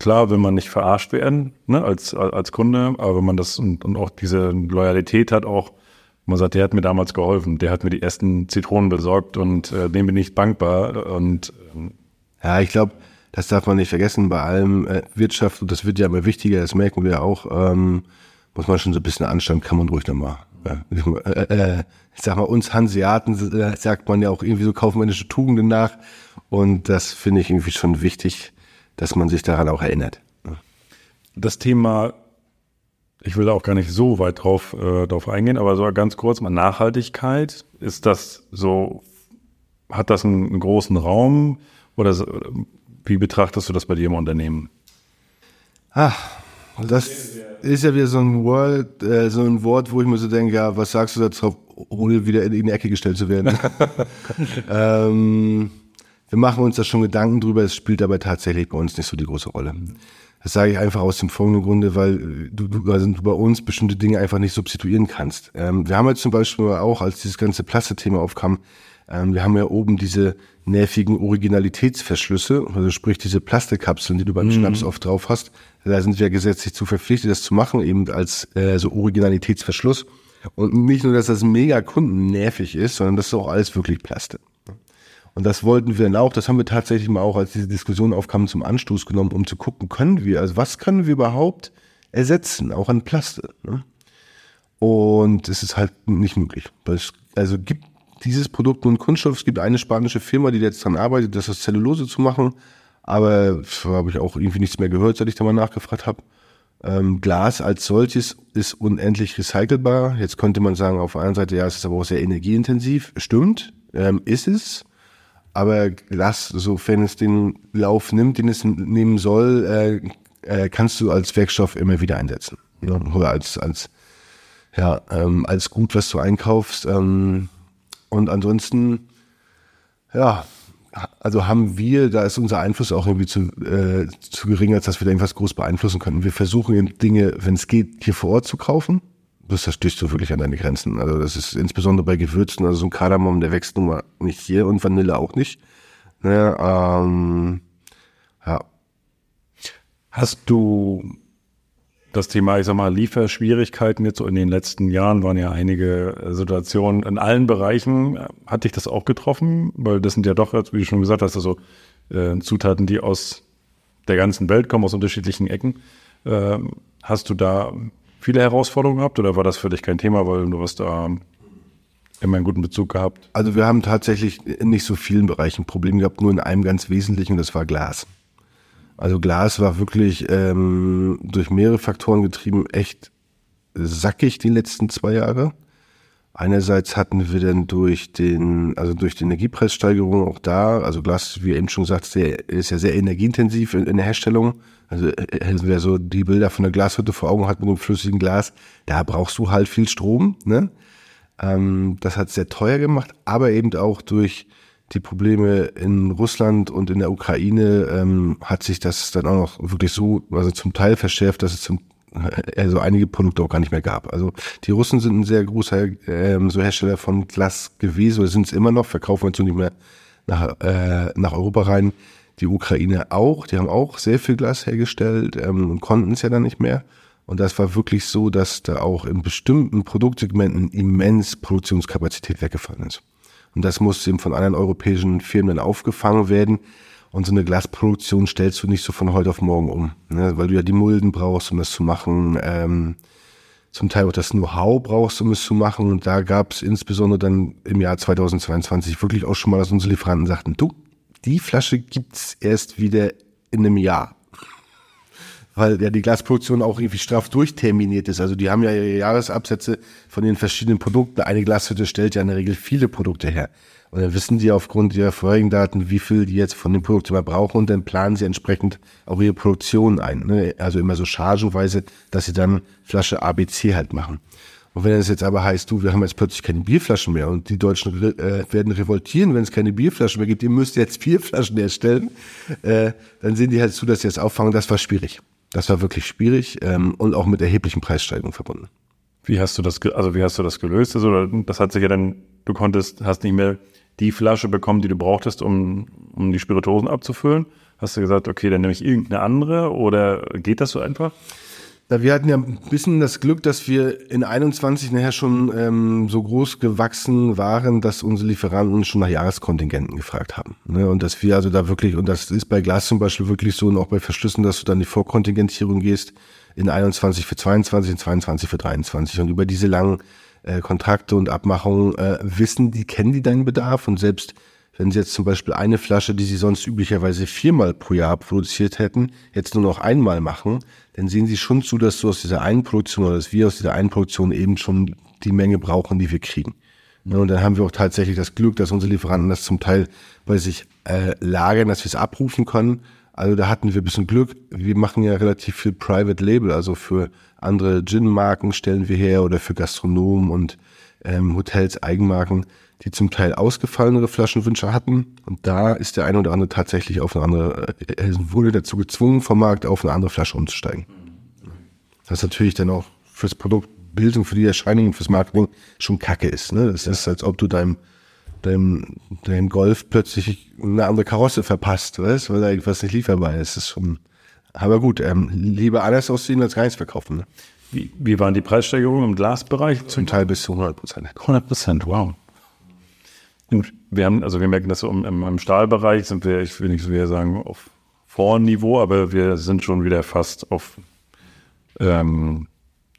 klar will man nicht verarscht werden, ne, als, als Kunde, aber wenn man das und, und auch diese Loyalität hat, auch, man sagt, der hat mir damals geholfen, der hat mir die ersten Zitronen besorgt und äh, dem bin ich dankbar. Und ähm, ja, ich glaube, das darf man nicht vergessen, bei allem äh, Wirtschaft, und das wird ja immer wichtiger, das merken wir auch, ähm, muss man schon so ein bisschen Anstand, kann man ruhig nochmal. Äh, äh, ich sag mal, uns Hanseaten äh, sagt man ja auch irgendwie so kaufmännische Tugenden nach. Und das finde ich irgendwie schon wichtig, dass man sich daran auch erinnert. Das Thema, ich will da auch gar nicht so weit drauf, äh, drauf eingehen, aber so ganz kurz mal Nachhaltigkeit. Ist das so, hat das einen, einen großen Raum oder wie betrachtest du das bei dir im Unternehmen? Ah, das ist ja wieder so ein Wort, äh, so ein Wort, wo ich mir so denke, ja, was sagst du dazu, ohne wieder in die Ecke gestellt zu werden? ähm, wir machen uns da schon Gedanken drüber, es spielt aber tatsächlich bei uns nicht so die große Rolle. Das sage ich einfach aus dem folgenden Grunde, weil du, du, also du bei uns bestimmte Dinge einfach nicht substituieren kannst. Ähm, wir haben jetzt zum Beispiel auch, als dieses ganze Plastikthema aufkam, ähm, wir haben ja oben diese nervigen Originalitätsverschlüsse, also sprich diese Plastikkapseln, die du beim mhm. Schnaps oft drauf hast. Da sind wir gesetzlich zu verpflichtet, das zu machen, eben als äh, so Originalitätsverschluss. Und nicht nur, dass das mega Kunden nervig ist, sondern das ist auch alles wirklich Plastik. Und das wollten wir dann auch, das haben wir tatsächlich mal auch, als diese Diskussion aufkam, zum Anstoß genommen, um zu gucken, können wir, also was können wir überhaupt ersetzen, auch an Plastik. Ne? Und es ist halt nicht möglich. Also gibt dieses Produkt nur ein Kunststoff. Es gibt eine spanische Firma, die jetzt dran arbeitet, das aus Zellulose zu machen. Aber habe ich auch irgendwie nichts mehr gehört, seit ich da mal nachgefragt habe. Ähm, Glas als solches ist unendlich recycelbar. Jetzt könnte man sagen, auf der einen Seite, ja, es ist aber auch sehr energieintensiv. Stimmt, ähm, ist es. Aber Glas, sofern es den Lauf nimmt, den es nehmen soll, äh, äh, kannst du als Werkstoff immer wieder einsetzen. Oder als, als, ja, ähm, als Gut, was du einkaufst. Ähm, und ansonsten, ja, also haben wir, da ist unser Einfluss auch irgendwie zu, äh, zu gering, als dass wir da irgendwas groß beeinflussen könnten. Wir versuchen Dinge, wenn es geht, hier vor Ort zu kaufen. Das, da stößt du wirklich an deine Grenzen. Also das ist insbesondere bei Gewürzen, also so ein Kardamom, der wächst nun mal nicht hier und Vanille auch nicht. Ne, ähm, ja. Hast du das Thema, ich sag mal, Lieferschwierigkeiten jetzt so in den letzten Jahren waren ja einige Situationen in allen Bereichen. Hat dich das auch getroffen? Weil das sind ja doch, wie du schon gesagt hast, also äh, Zutaten, die aus der ganzen Welt kommen, aus unterschiedlichen Ecken. Äh, hast du da viele Herausforderungen gehabt oder war das für dich kein Thema, weil du hast da immer einen guten Bezug gehabt? Also wir haben tatsächlich in nicht so vielen Bereichen Probleme gehabt, nur in einem ganz wesentlichen, das war Glas. Also Glas war wirklich ähm, durch mehrere Faktoren getrieben echt sackig die letzten zwei Jahre. Einerseits hatten wir dann durch den, also durch die Energiepreissteigerung auch da, also Glas, wie eben schon gesagt, sehr, ist ja sehr energieintensiv in, in der Herstellung. Also äh, wer so die Bilder von der Glashütte vor Augen hat mit dem flüssigen Glas, da brauchst du halt viel Strom. Ne? Ähm, das hat sehr teuer gemacht, aber eben auch durch die Probleme in Russland und in der Ukraine ähm, hat sich das dann auch noch wirklich so, also zum Teil verschärft, dass es zum also einige Produkte auch gar nicht mehr gab. Also die Russen sind ein sehr großer ähm, so Hersteller von Glas gewesen oder sind es immer noch, verkaufen wir jetzt nicht mehr nach, äh, nach Europa rein. Die Ukraine auch, die haben auch sehr viel Glas hergestellt ähm, und konnten es ja dann nicht mehr. Und das war wirklich so, dass da auch in bestimmten Produktsegmenten immens Produktionskapazität weggefallen ist. Und das muss eben von anderen europäischen Firmen dann aufgefangen werden. Und so eine Glasproduktion stellst du nicht so von heute auf morgen um, ne? weil du ja die Mulden brauchst, um das zu machen. Ähm, zum Teil auch das Know-how brauchst, um es zu machen. Und da gab es insbesondere dann im Jahr 2022 wirklich auch schon mal, dass unsere Lieferanten sagten, du, die Flasche gibt's erst wieder in einem Jahr weil ja die Glasproduktion auch irgendwie straff durchterminiert ist. Also die haben ja ihre Jahresabsätze von den verschiedenen Produkten. Eine Glashütte stellt ja in der Regel viele Produkte her. Und dann wissen die aufgrund ihrer vorherigen Daten, wie viel die jetzt von dem Produkt brauchen und dann planen sie entsprechend auch ihre Produktion ein. Ne? Also immer so chargenweise, dass sie dann Flasche ABC halt machen. Und wenn es jetzt aber heißt, du, wir haben jetzt plötzlich keine Bierflaschen mehr und die Deutschen äh, werden revoltieren, wenn es keine Bierflaschen mehr gibt, ihr müsst jetzt Bierflaschen herstellen, äh, dann sehen die halt zu, dass sie das auffangen. Das war schwierig. Das war wirklich schwierig ähm, und auch mit erheblichen Preissteigerungen verbunden. Wie hast du das, also wie hast du das gelöst? Also das hat sich ja dann, du konntest, hast nicht mehr die Flasche bekommen, die du brauchtest, um, um die Spirituosen abzufüllen. Hast du gesagt, okay, dann nehme ich irgendeine andere oder geht das so einfach? Ja, wir hatten ja ein bisschen das Glück, dass wir in 21 nachher schon ähm, so groß gewachsen waren, dass unsere Lieferanten schon nach Jahreskontingenten gefragt haben. Ne? Und dass wir also da wirklich, und das ist bei Glas zum Beispiel wirklich so und auch bei Verschlüssen, dass du dann die Vorkontingentierung gehst in 21 für 22, in 22 für 23. Und über diese langen äh, Kontrakte und Abmachungen äh, wissen die, kennen die deinen Bedarf und selbst wenn sie jetzt zum Beispiel eine Flasche, die sie sonst üblicherweise viermal pro Jahr produziert hätten, jetzt nur noch einmal machen, dann sehen sie schon zu, dass du aus dieser einen Produktion oder dass wir aus dieser einen Produktion eben schon die Menge brauchen, die wir kriegen. Und dann haben wir auch tatsächlich das Glück, dass unsere Lieferanten das zum Teil bei sich äh, lagern, dass wir es abrufen können. Also da hatten wir ein bisschen Glück. Wir machen ja relativ viel Private Label, also für andere Gin-Marken stellen wir her oder für Gastronomen und ähm, Hotels Eigenmarken die zum Teil ausgefallenere Flaschenwünsche hatten. Und da ist der eine oder andere tatsächlich auf eine andere, äh, er wurde dazu gezwungen, vom Markt auf eine andere Flasche umzusteigen. Das ist natürlich dann auch fürs Produktbildung, für die Erscheinungen, fürs Marketing schon kacke ist. Ne? Das ja. ist, als ob du deinem, deinem, deinem Golf plötzlich eine andere Karosse verpasst, weißt? weil da irgendwas nicht lieferbar ist. Das ist schon, aber gut, ähm, lieber anders aussehen als gar nichts verkaufen. Ne? Wie, wie waren die Preissteigerungen im Glasbereich? Zum Teil bis zu 100 Prozent. 100 Prozent, wow. Gut, wir haben, also wir merken, dass so im, im Stahlbereich sind wir, ich will nicht so wieder sagen, auf Vorniveau, aber wir sind schon wieder fast auf ähm,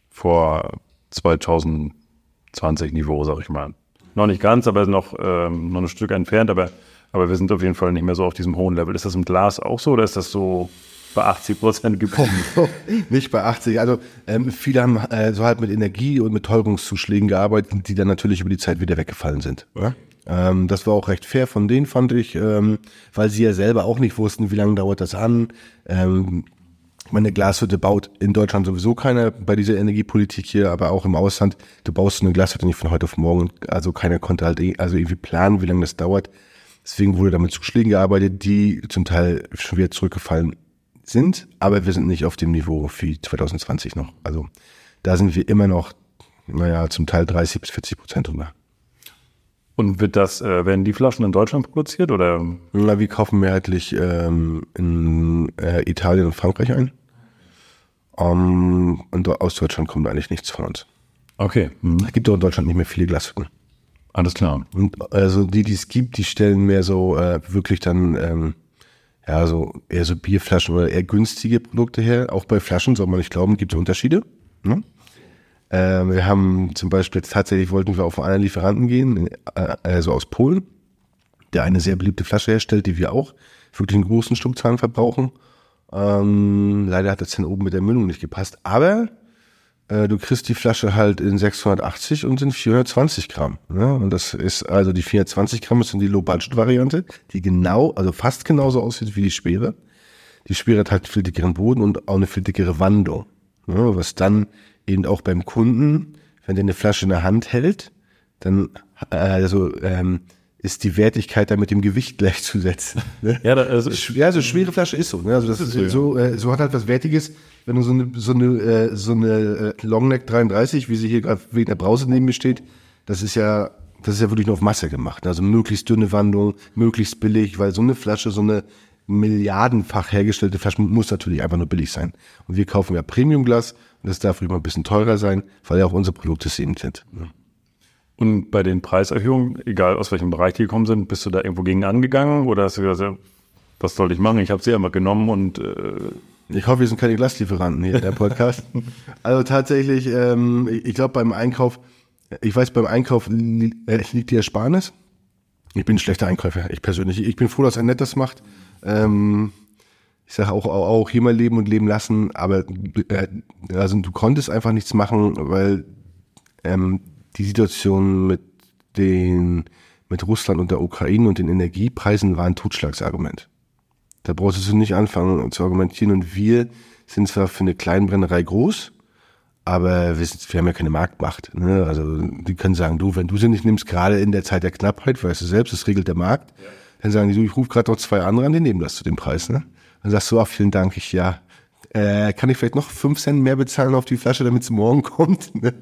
vor 2020 Niveau, sag ich mal. Noch nicht ganz, aber noch, ähm, noch ein Stück entfernt, aber, aber wir sind auf jeden Fall nicht mehr so auf diesem hohen Level. Ist das im Glas auch so oder ist das so bei 80 Prozent geblieben? nicht bei 80. Also ähm, viele haben äh, so halt mit Energie und mit Teuerungszuschlägen gearbeitet, die dann natürlich über die Zeit wieder weggefallen sind. Ja? Ähm, das war auch recht fair von denen, fand ich, ähm, weil sie ja selber auch nicht wussten, wie lange dauert das an. Ähm, meine Glashütte baut in Deutschland sowieso keiner bei dieser Energiepolitik hier, aber auch im Ausland. Du baust eine Glashütte nicht von heute auf morgen. Also keiner konnte halt eh, also irgendwie planen, wie lange das dauert. Deswegen wurde damit Zuschlägen gearbeitet, die zum Teil schon wieder zurückgefallen sind, aber wir sind nicht auf dem Niveau wie 2020 noch. Also da sind wir immer noch, naja, zum Teil 30 bis 40 Prozent drüber. Und wird das, äh, werden die Flaschen in Deutschland produziert oder? Na, wir kaufen mehrheitlich ähm, in äh, Italien und Frankreich ein. Um, und aus Deutschland kommt eigentlich nichts von uns. Okay. Mhm. Es gibt auch in Deutschland nicht mehr viele Glashütten. Alles klar. Und also die, die es gibt, die stellen mehr so äh, wirklich dann ähm, ja so eher so Bierflaschen oder eher günstige Produkte her. Auch bei Flaschen soll man nicht glauben, gibt es Unterschiede. Ne? Äh, wir haben zum Beispiel jetzt tatsächlich wollten wir auf einen Lieferanten gehen, äh, also aus Polen, der eine sehr beliebte Flasche herstellt, die wir auch wirklich in großen Stückzahlen verbrauchen. Ähm, leider hat das dann oben mit der Mündung nicht gepasst, aber äh, du kriegst die Flasche halt in 680 und in 420 Gramm. Ne? Und das ist also die 420 Gramm ist die Low-Budget-Variante, die genau, also fast genauso aussieht wie die Schwere. Die Schwere hat halt viel dickeren Boden und auch eine viel dickere Wandung. Ne? Was dann eben auch beim Kunden, wenn der eine Flasche in der Hand hält, dann äh, also ähm, ist die Wertigkeit da mit dem Gewicht gleichzusetzen. Ne? Ja, da, also, ja, so schwere Flasche ist so. Ne? Also das, ist so, ja. so, äh, so hat halt was Wertiges, wenn du so eine so eine äh, so eine äh, Longneck 33, wie sie hier gerade wegen der Brause neben mir steht, das ist ja das ist ja wirklich nur auf Masse gemacht. Ne? Also möglichst dünne Wandung, möglichst billig, weil so eine Flasche, so eine milliardenfach hergestellte Flasche muss natürlich einfach nur billig sein. Und wir kaufen ja Premiumglas und das darf immer ein bisschen teurer sein, weil ja auch unsere Produkte eben sind. Und bei den Preiserhöhungen, egal aus welchem Bereich die gekommen sind, bist du da irgendwo gegen angegangen oder hast du gesagt, was soll ich machen? Ich habe sie immer genommen und äh ich hoffe, wir sind keine Glaslieferanten hier, der Podcast. also tatsächlich, ähm, ich glaube beim Einkauf, ich weiß, beim Einkauf li äh, liegt die Ersparnis. Ich bin ein schlechter Einkäufer, ich persönlich. Ich bin froh, dass er nett das macht. Ähm, ich sage auch, auch, auch hier mal leben und leben lassen, aber äh, also du konntest einfach nichts machen, weil ähm, die Situation mit den mit Russland und der Ukraine und den Energiepreisen war ein Totschlagsargument. Da brauchst du nicht anfangen zu argumentieren. Und wir sind zwar für eine Kleinbrennerei groß, aber wir, sind, wir haben ja keine Marktmacht. Ne? Also die können sagen, du, wenn du sie nicht nimmst, gerade in der Zeit der Knappheit, weißt du selbst, das regelt der Markt, ja. dann sagen die, du, ich rufe gerade noch zwei andere an, die nehmen das zu dem Preis. Ne? Dann sagst du, ach, vielen Dank, ich ja, äh, kann ich vielleicht noch fünf Cent mehr bezahlen auf die Flasche, damit es morgen kommt? Ne?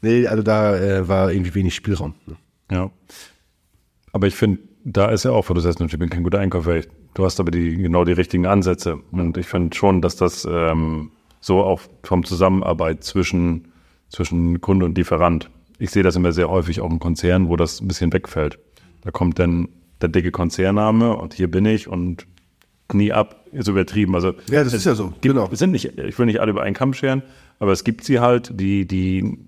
Nee, also da äh, war irgendwie wenig Spielraum. Ne? Ja. Aber ich finde, da ist ja auch, wo du sagst, ich bin kein guter Einkäufer. Du hast aber die, genau die richtigen Ansätze. Und ich finde schon, dass das ähm, so auch vom Zusammenarbeit zwischen, zwischen Kunde und Lieferant. Ich sehe das immer sehr häufig auch im Konzern, wo das ein bisschen wegfällt. Da kommt dann der dicke Konzernname und hier bin ich und nie ab, ist übertrieben. Also ja, das ist ja so. Gibt, genau. Sind nicht, ich will nicht alle über einen Kamm scheren, aber es gibt sie halt, die, die,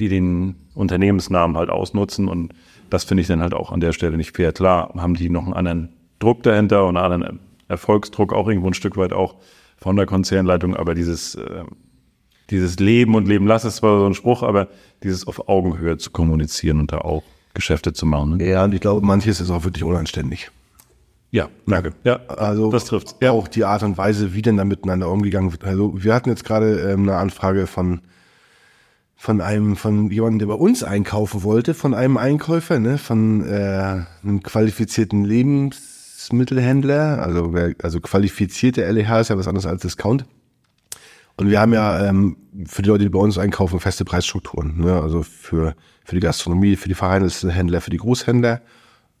die den Unternehmensnamen halt ausnutzen und das finde ich dann halt auch an der Stelle nicht fair. Klar, haben die noch einen anderen Druck dahinter und einen anderen Erfolgsdruck auch irgendwo ein Stück weit auch von der Konzernleitung, aber dieses, äh, dieses Leben und Leben lassen ist zwar so ein Spruch, aber dieses auf Augenhöhe zu kommunizieren und da auch Geschäfte zu machen. Ne? Ja, und ich glaube, manches ist auch wirklich unanständig. Ja, danke. Ja, also das trifft. Ja. Auch die Art und Weise, wie denn da miteinander umgegangen wird. Also wir hatten jetzt gerade ähm, eine Anfrage von von einem von jemandem, der bei uns einkaufen wollte, von einem Einkäufer, ne, von äh, einem qualifizierten Lebensmittelhändler, also also qualifizierte LEH ist ja was anderes als Discount. Und wir haben ja ähm, für die Leute, die bei uns einkaufen, feste Preisstrukturen, ne, also für für die Gastronomie, für die Vereinzelhändler, für die Großhändler.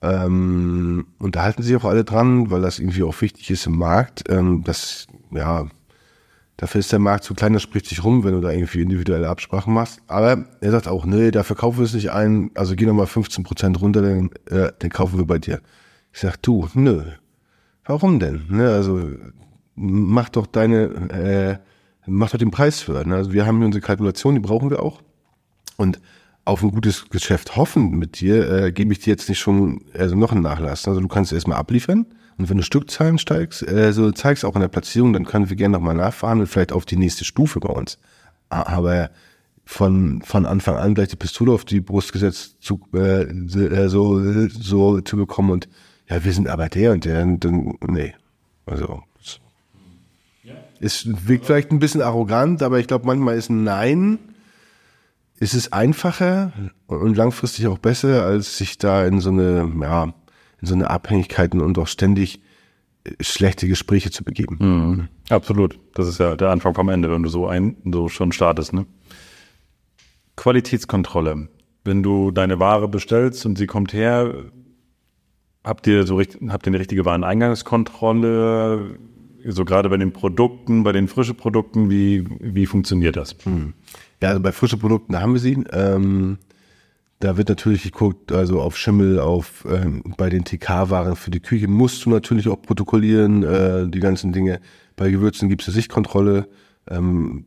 Ähm, und da halten sich auch alle dran, weil das irgendwie auch wichtig ist im Markt. Ähm, das, ja, dafür ist der Markt zu klein, das spricht sich rum, wenn du da irgendwie individuelle Absprachen machst. Aber er sagt auch, nee, dafür kaufen wir es nicht ein, also geh nochmal 15 Prozent runter, dann, äh, dann kaufen wir bei dir. Ich sag, du, nö. Warum denn? Ne, also mach doch deine, äh, mach doch den Preis für. Ne? Also wir haben hier unsere Kalkulation, die brauchen wir auch. Und auf ein gutes Geschäft hoffen mit dir, äh, gebe ich dir jetzt nicht schon also noch einen Nachlass. Also du kannst erstmal abliefern und wenn du Stückzahlen steigst, äh, so zeigst auch in der Platzierung, dann können wir gerne nochmal nachfahren und vielleicht auf die nächste Stufe bei uns. Aber von, von Anfang an gleich die Pistole auf die Brust gesetzt zu, äh, äh so, so zu bekommen und ja, wir sind aber der und der und dann, nee. Also, ist, wirkt vielleicht ein bisschen arrogant, aber ich glaube, manchmal ist ein Nein ist es einfacher und langfristig auch besser, als sich da in so eine, ja, in so eine Abhängigkeiten und auch ständig äh, schlechte Gespräche zu begeben. Mhm. Absolut. Das ist ja der Anfang vom Ende, wenn du so ein, so schon startest, ne? Qualitätskontrolle. Wenn du deine Ware bestellst und sie kommt her, habt ihr so habt ihr eine richtige Wareneingangskontrolle? So gerade bei den Produkten, bei den frischen Produkten, wie, wie funktioniert das? Mhm. Ja, also bei frischen Produkten haben wir sie. Ähm, da wird natürlich geguckt, also auf Schimmel, auf ähm, bei den TK-Waren für die Küche musst du natürlich auch protokollieren, äh, die ganzen Dinge. Bei Gewürzen gibt es eine Sichtkontrolle. Ähm,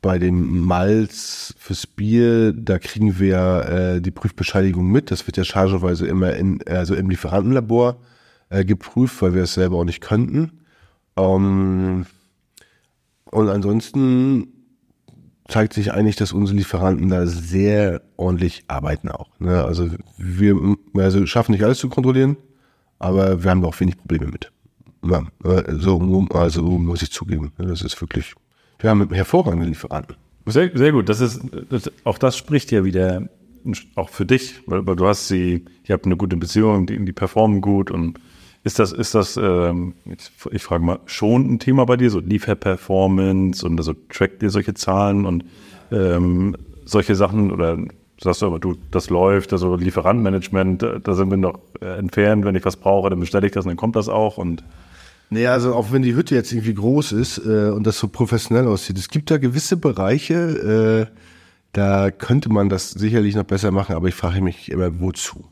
bei dem Malz fürs Bier, da kriegen wir äh, die Prüfbescheinigung mit. Das wird ja chargenweise immer in, also im Lieferantenlabor äh, geprüft, weil wir es selber auch nicht könnten. Ähm, und ansonsten zeigt sich eigentlich, dass unsere Lieferanten da sehr ordentlich arbeiten auch. Ne? Also wir also schaffen nicht alles zu kontrollieren, aber wir haben da auch wenig Probleme mit. Ja, so, also muss ich zugeben. Das ist wirklich, wir haben hervorragende Lieferanten. Sehr, sehr gut. Das ist, das, auch das spricht ja wieder auch für dich, weil, weil du hast sie, ihr habt eine gute Beziehung, die, die performen gut und ist das, ist das, ähm, ich frage mal, schon ein Thema bei dir, so Lieferperformance und also trackt ihr solche Zahlen und ähm, solche Sachen oder sagst du aber, du, das läuft, also Lieferantenmanagement, da sind wir noch äh, entfernt, wenn ich was brauche, dann bestelle ich das und dann kommt das auch und Nee, also auch wenn die Hütte jetzt irgendwie groß ist äh, und das so professionell aussieht, es gibt da gewisse Bereiche, äh, da könnte man das sicherlich noch besser machen, aber ich frage mich immer, wozu?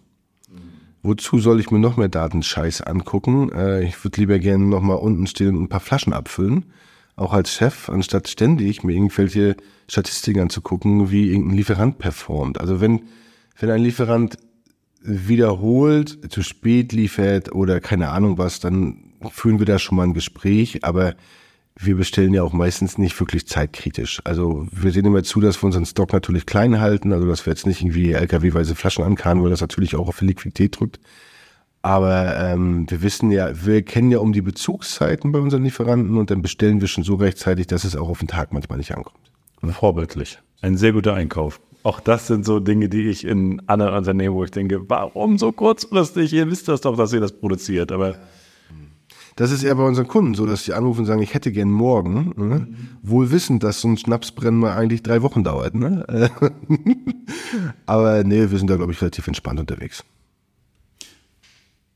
Wozu soll ich mir noch mehr Datenscheiß angucken? Äh, ich würde lieber gerne noch mal unten stehen und ein paar Flaschen abfüllen. Auch als Chef, anstatt ständig mir irgendwelche Statistiken anzugucken, wie irgendein Lieferant performt. Also wenn, wenn ein Lieferant wiederholt, zu spät liefert oder keine Ahnung was, dann führen wir da schon mal ein Gespräch. Aber wir bestellen ja auch meistens nicht wirklich zeitkritisch. Also wir sehen immer zu, dass wir unseren Stock natürlich klein halten, also dass wir jetzt nicht irgendwie LKW-weise Flaschen ankarren, weil das natürlich auch auf die Liquidität drückt. Aber ähm, wir wissen ja, wir kennen ja um die Bezugszeiten bei unseren Lieferanten und dann bestellen wir schon so rechtzeitig, dass es auch auf den Tag manchmal nicht ankommt. Vorbildlich. Ein sehr guter Einkauf. Auch das sind so Dinge, die ich in anderen Unternehmen, wo ich denke, warum so kurzfristig? Ihr wisst das doch, dass ihr das produziert. Aber das ist eher bei unseren Kunden so, dass sie anrufen und sagen, ich hätte gern morgen, ne? wohl wissend, dass so ein Schnapsbrennen mal eigentlich drei Wochen dauert. Ne? Aber nee, wir sind da, glaube ich, relativ entspannt unterwegs.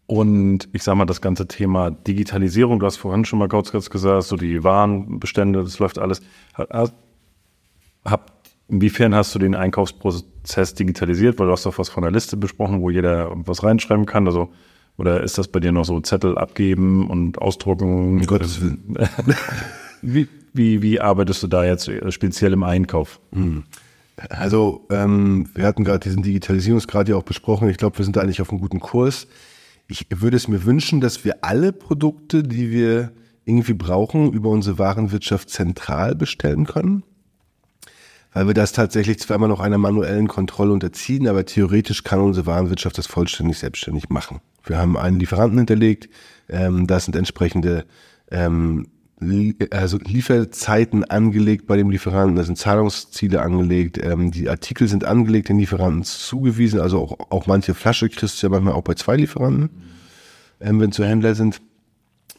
Und ich sage mal, das ganze Thema Digitalisierung, du hast vorhin schon mal kurz, kurz gesagt, so die Warenbestände, das läuft alles. Habt, inwiefern hast du den Einkaufsprozess digitalisiert? Weil du hast doch was von der Liste besprochen, wo jeder was reinschreiben kann. Also oder ist das bei dir noch so Zettel abgeben und ausdrucken? Um Gottes Willen. wie, wie, wie arbeitest du da jetzt äh, speziell im Einkauf? Hm. Also, ähm, wir hatten gerade diesen Digitalisierungsgrad ja auch besprochen. Ich glaube, wir sind da eigentlich auf einem guten Kurs. Ich würde es mir wünschen, dass wir alle Produkte, die wir irgendwie brauchen, über unsere Warenwirtschaft zentral bestellen können. Weil wir das tatsächlich zwar immer noch einer manuellen Kontrolle unterziehen, aber theoretisch kann unsere Warenwirtschaft das vollständig selbstständig machen. Wir haben einen Lieferanten hinterlegt, ähm, da sind entsprechende ähm, also Lieferzeiten angelegt bei dem Lieferanten, da sind Zahlungsziele angelegt, ähm, die Artikel sind angelegt, den Lieferanten zugewiesen, also auch, auch manche Flasche kriegst du ja manchmal auch bei zwei Lieferanten, ähm, wenn zu Händler sind.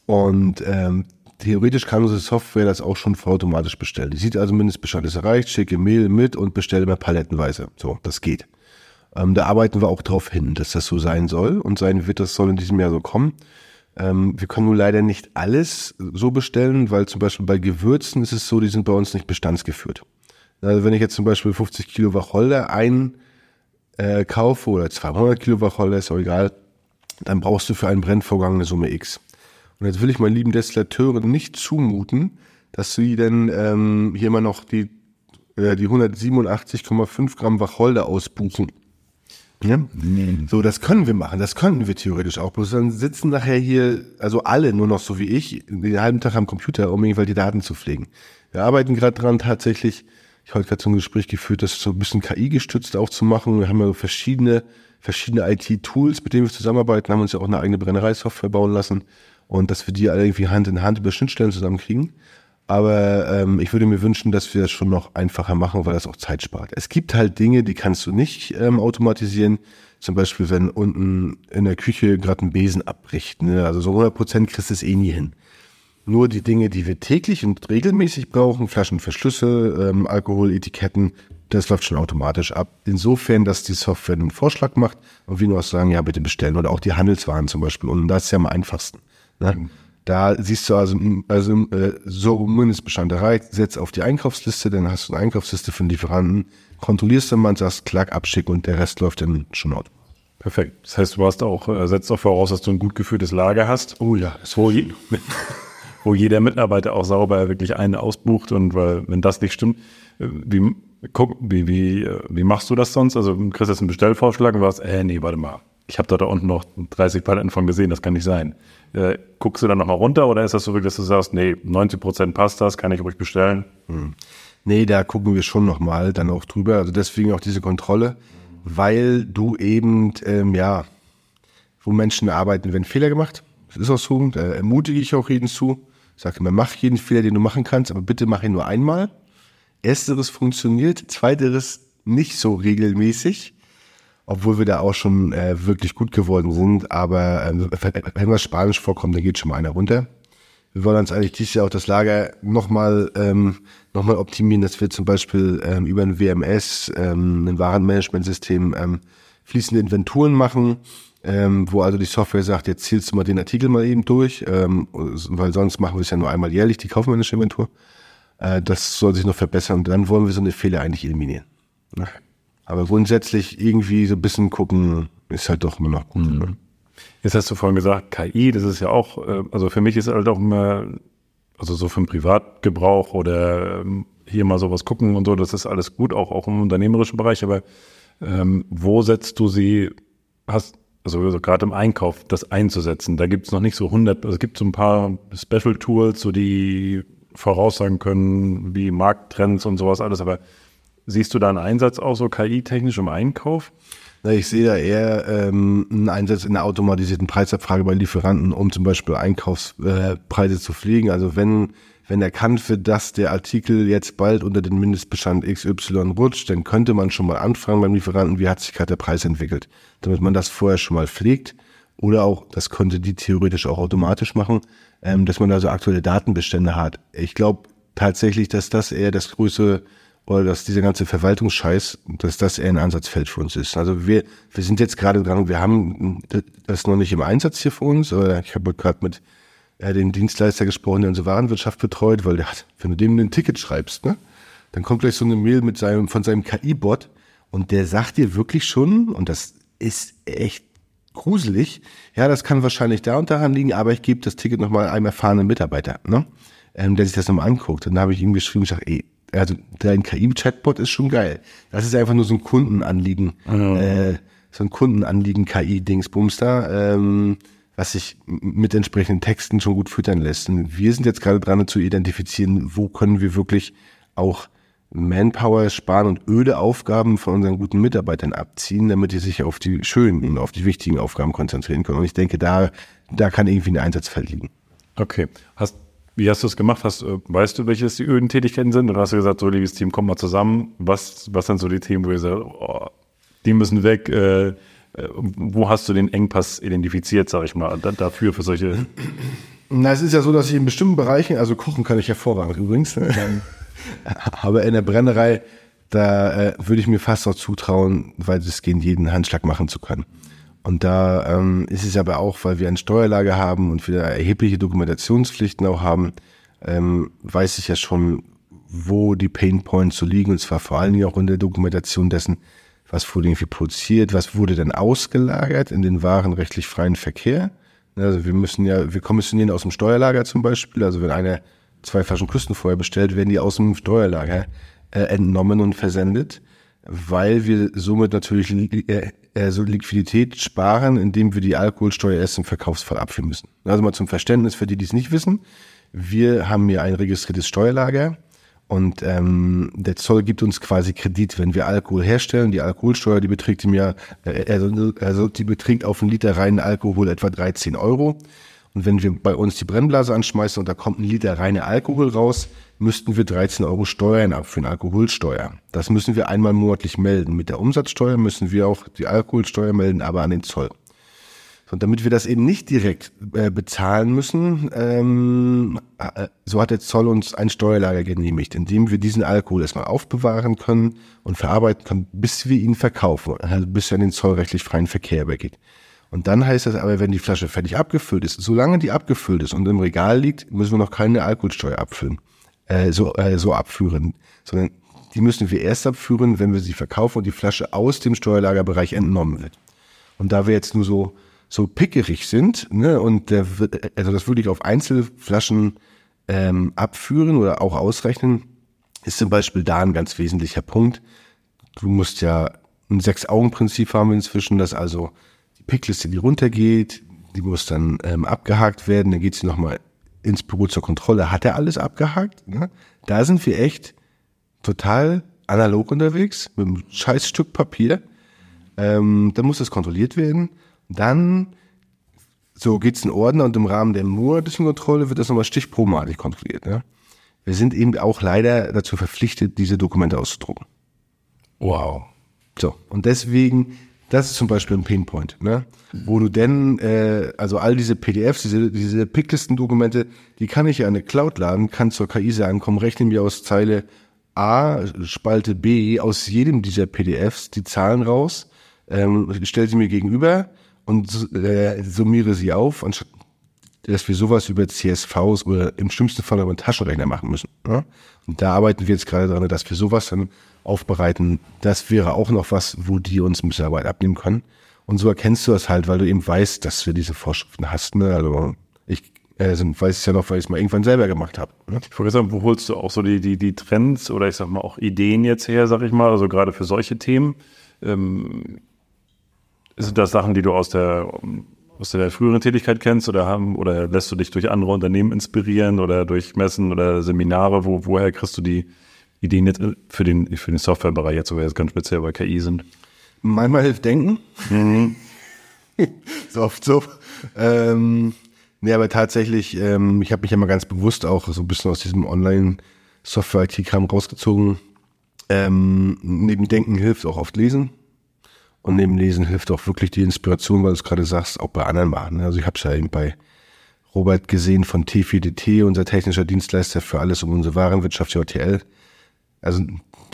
Und ähm, theoretisch kann unsere Software das auch schon vollautomatisch bestellen. Die sieht also Mindestbestand ist erreicht, schicke Mail mit und bestelle mir palettenweise. So, das geht. Ähm, da arbeiten wir auch drauf hin, dass das so sein soll und sein wird, das soll in diesem Jahr so kommen. Ähm, wir können nur leider nicht alles so bestellen, weil zum Beispiel bei Gewürzen ist es so, die sind bei uns nicht bestandsgeführt. Also wenn ich jetzt zum Beispiel 50 Kilo Wacholder ein äh, oder 200 Kilo Wacholder, ist auch egal, dann brauchst du für einen Brennvorgang eine Summe X. Und jetzt will ich meinen lieben Destillateuren nicht zumuten, dass sie denn ähm, hier immer noch die, äh, die 187,5 Gramm Wacholder ausbuchen. Ja? Nee. So, das können wir machen, das könnten wir theoretisch auch. Bloß dann sitzen nachher hier, also alle nur noch so wie ich, den halben Tag am Computer, um irgendwelche Daten zu pflegen. Wir arbeiten gerade dran tatsächlich, ich habe gerade so ein Gespräch geführt, das so ein bisschen KI-gestützt auch zu machen. Wir haben ja verschiedene, verschiedene IT-Tools, mit denen wir zusammenarbeiten, haben uns ja auch eine eigene Brennereisoftware bauen lassen und dass wir die alle irgendwie Hand in Hand über Schnittstellen zusammenkriegen. Aber ähm, ich würde mir wünschen, dass wir das schon noch einfacher machen, weil das auch Zeit spart. Es gibt halt Dinge, die kannst du nicht ähm, automatisieren. Zum Beispiel, wenn unten in der Küche gerade ein Besen abbricht. Ne? Also so 100 Prozent kriegst du es eh nie hin. Nur die Dinge, die wir täglich und regelmäßig brauchen, Flaschenverschlüsse, ähm, Alkoholetiketten, das läuft schon automatisch ab. Insofern, dass die Software einen Vorschlag macht und wir nur sagen, ja, bitte bestellen. Oder auch die Handelswaren zum Beispiel. Und das ist ja am einfachsten. Ne? Mhm. Da siehst du also, also äh, so Mindestbestand erreicht, setz auf die Einkaufsliste, dann hast du eine Einkaufsliste für den Lieferanten, kontrollierst du mal, sagst Klack, abschick und der Rest läuft dann schon out. Perfekt. Das heißt, du hast auch, äh, setzt auch voraus, dass du ein gut geführtes Lager hast. Oh ja. Wo, je, wo jeder Mitarbeiter auch sauber wirklich einen ausbucht und weil, wenn das nicht stimmt, äh, wie, guck, wie, wie, wie machst du das sonst? Also du kriegst jetzt einen Bestellvorschlag und warst, äh, nee, warte mal. Ich habe da unten noch 30 Paletten von gesehen, das kann nicht sein. Äh, guckst du dann nochmal runter oder ist das so wirklich, dass du sagst, nee, 90 Prozent passt das, kann ich ruhig bestellen? Hm. Nee, da gucken wir schon nochmal dann auch drüber. Also deswegen auch diese Kontrolle, weil du eben, ähm, ja, wo Menschen arbeiten, werden Fehler gemacht. Das ist auch so. Da ermutige ich auch jeden zu. Ich sage immer, mach jeden Fehler, den du machen kannst, aber bitte mach ihn nur einmal. Ersteres funktioniert, zweiteres nicht so regelmäßig obwohl wir da auch schon äh, wirklich gut geworden sind. Aber äh, wenn was Spanisch vorkommt, dann geht schon mal einer runter. Wir wollen uns eigentlich dieses Jahr auch das Lager nochmal ähm, noch optimieren, dass wir zum Beispiel ähm, über ein WMS, ähm, ein Warenmanagementsystem, ähm, fließende Inventuren machen, ähm, wo also die Software sagt, jetzt zielst du mal den Artikel mal eben durch, ähm, weil sonst machen wir es ja nur einmal jährlich, die kaufmännische Inventur. Äh, das soll sich noch verbessern und dann wollen wir so eine Fehler eigentlich eliminieren. Ne? Aber grundsätzlich irgendwie so ein bisschen gucken, ist halt doch immer noch gut. Mhm. Ne? Jetzt hast du vorhin gesagt, KI, das ist ja auch, äh, also für mich ist halt auch immer, also so für den Privatgebrauch oder ähm, hier mal sowas gucken und so, das ist alles gut, auch, auch im unternehmerischen Bereich, aber ähm, wo setzt du sie, hast, also, also gerade im Einkauf, das einzusetzen? Da gibt es noch nicht so 100, also es gibt so ein paar Special Tools, so die voraussagen können, wie Markttrends und sowas alles, aber siehst du da einen Einsatz auch so KI-technisch im Einkauf? Ich sehe da eher ähm, einen Einsatz in der automatisierten Preisabfrage bei Lieferanten, um zum Beispiel Einkaufspreise zu fliegen. Also wenn wenn erkannt wird, dass der Artikel jetzt bald unter den Mindestbestand XY rutscht, dann könnte man schon mal anfragen beim Lieferanten, wie hat sich gerade der Preis entwickelt, damit man das vorher schon mal pflegt. Oder auch, das könnte die theoretisch auch automatisch machen, ähm, dass man da so aktuelle Datenbestände hat. Ich glaube tatsächlich, dass das eher das größte oder dass dieser ganze Verwaltungsscheiß, dass das eher ein Ansatzfeld für uns ist. Also wir, wir sind jetzt gerade dran, wir haben das noch nicht im Einsatz hier für uns, aber ich habe gerade mit äh, dem Dienstleister gesprochen, der unsere Warenwirtschaft betreut, weil der hat, wenn du dem ein Ticket schreibst, ne, dann kommt gleich so eine Mail mit seinem, von seinem KI-Bot und der sagt dir wirklich schon, und das ist echt gruselig, ja, das kann wahrscheinlich da und daran liegen, aber ich gebe das Ticket nochmal einem erfahrenen Mitarbeiter, ne, ähm, der sich das nochmal anguckt. Und dann habe ich ihm geschrieben, ich sage, ey, also dein KI-Chatbot ist schon geil. Das ist einfach nur so ein Kundenanliegen, mhm. äh, so ein Kundenanliegen KI-Dingsbums da. Ähm, was sich mit entsprechenden Texten schon gut füttern lässt. Und wir sind jetzt gerade dran zu identifizieren, wo können wir wirklich auch Manpower sparen und öde Aufgaben von unseren guten Mitarbeitern abziehen, damit die sich auf die schönen und auf die wichtigen Aufgaben konzentrieren können. Und ich denke, da, da kann irgendwie ein Einsatzfeld liegen. Okay. Hast, wie hast du es gemacht? Hast, äh, weißt du, welches die öden Tätigkeiten sind? Oder hast du gesagt, so liebes Team, komm mal zusammen. Was, was sind so die Themen, wo ihr sagt, oh, die müssen weg, äh, äh, wo hast du den Engpass identifiziert, sag ich mal, dafür für solche? Na, es ist ja so, dass ich in bestimmten Bereichen, also kochen kann ich hervorragend übrigens, ne? aber in der Brennerei, da äh, würde ich mir fast auch zutrauen, weil es gehen, jeden Handschlag machen zu können. Und da ähm, ist es aber auch, weil wir ein Steuerlager haben und wir erhebliche Dokumentationspflichten auch haben, ähm, weiß ich ja schon, wo die Pain Points so liegen, und zwar vor allen Dingen auch in der Dokumentation dessen, was wurde irgendwie produziert, was wurde denn ausgelagert in den warenrechtlich freien Verkehr. Also wir müssen ja, wir kommissionieren aus dem Steuerlager zum Beispiel, also wenn einer zwei Flaschen Küstenfeuer bestellt, werden die aus dem Steuerlager äh, entnommen und versendet, weil wir somit natürlich äh, so Liquidität sparen, indem wir die Alkoholsteuer erst im Verkaufsfall abführen müssen. Also mal zum Verständnis für die, die es nicht wissen. Wir haben hier ein registriertes Steuerlager und ähm, der Zoll gibt uns quasi Kredit, wenn wir Alkohol herstellen. Die Alkoholsteuer, die beträgt im Jahr, äh, also, also die beträgt auf einen Liter reinen Alkohol etwa 13 Euro. Und wenn wir bei uns die Brennblase anschmeißen und da kommt ein Liter reine Alkohol raus, müssten wir 13 Euro Steuern abführen, Alkoholsteuer. Das müssen wir einmal monatlich melden. Mit der Umsatzsteuer müssen wir auch die Alkoholsteuer melden, aber an den Zoll. Und damit wir das eben nicht direkt äh, bezahlen müssen, ähm, äh, so hat der Zoll uns ein Steuerlager genehmigt, in dem wir diesen Alkohol erstmal aufbewahren können und verarbeiten können, bis wir ihn verkaufen, also bis er in den zollrechtlich freien Verkehr übergeht. Und dann heißt das aber, wenn die Flasche fertig abgefüllt ist, solange die abgefüllt ist und im Regal liegt, müssen wir noch keine Alkoholsteuer abfüllen, äh, so, äh, so abführen, sondern die müssen wir erst abführen, wenn wir sie verkaufen und die Flasche aus dem Steuerlagerbereich entnommen wird. Und da wir jetzt nur so so pickerig sind ne, und der, also das würde ich auf Einzelflaschen ähm, abführen oder auch ausrechnen, ist zum Beispiel da ein ganz wesentlicher Punkt. Du musst ja ein Sechs-Augen-Prinzip haben inzwischen, dass also die Pickliste, die runtergeht, die muss dann ähm, abgehakt werden, dann geht sie nochmal ins Büro zur Kontrolle. Hat er alles abgehakt? Ne? Da sind wir echt total analog unterwegs, mit einem scheiß Stück Papier. Ähm, dann muss das kontrolliert werden. Dann so geht's in Ordner und im Rahmen der monatlichen Kontrolle wird das nochmal stichprobenartig kontrolliert. Ne? Wir sind eben auch leider dazu verpflichtet, diese Dokumente auszudrucken. Wow. So, und deswegen, das ist zum Beispiel ein Pinpoint, ne? wo du denn, äh, also all diese PDFs, diese, diese Picklisten-Dokumente, die kann ich ja in eine Cloud laden, kann zur KI sagen, komm, rechne mir aus Zeile A, Spalte B, aus jedem dieser PDFs die Zahlen raus, ähm, stell sie mir gegenüber, und äh, summiere sie auf, dass wir sowas über CSVs oder im schlimmsten Fall über einen Taschenrechner machen müssen. Ja? Und da arbeiten wir jetzt gerade dran, dass wir sowas dann aufbereiten. Das wäre auch noch was, wo die uns ein bisschen Arbeit abnehmen können. Und so erkennst du das halt, weil du eben weißt, dass wir diese Vorschriften hast. Ne? Also ich äh, weiß es ja noch, weil ich es mal irgendwann selber gemacht habe. Ne? Ich wollte sagen, wo holst du auch so die, die, die Trends oder ich sag mal auch Ideen jetzt her, sag ich mal, also gerade für solche Themen? Ähm, sind das Sachen, die du aus der, aus der früheren Tätigkeit kennst oder haben oder lässt du dich durch andere Unternehmen inspirieren oder durch Messen oder Seminare? Wo, woher kriegst du die Ideen jetzt für den, für den Softwarebereich jetzt, wo wir jetzt ganz speziell bei KI sind? Manchmal hilft Denken. Mhm. so oft so. Ähm, nee, aber tatsächlich, ähm, ich habe mich ja mal ganz bewusst auch so ein bisschen aus diesem Online-Software-IT-Kram rausgezogen. Ähm, neben Denken hilft auch oft Lesen. Und neben Lesen hilft auch wirklich die Inspiration, weil du es gerade sagst, auch bei anderen machen. Also ich habe es ja eben bei Robert gesehen von T4DT, unser technischer Dienstleister für alles um unsere Warenwirtschaft, JTL. Also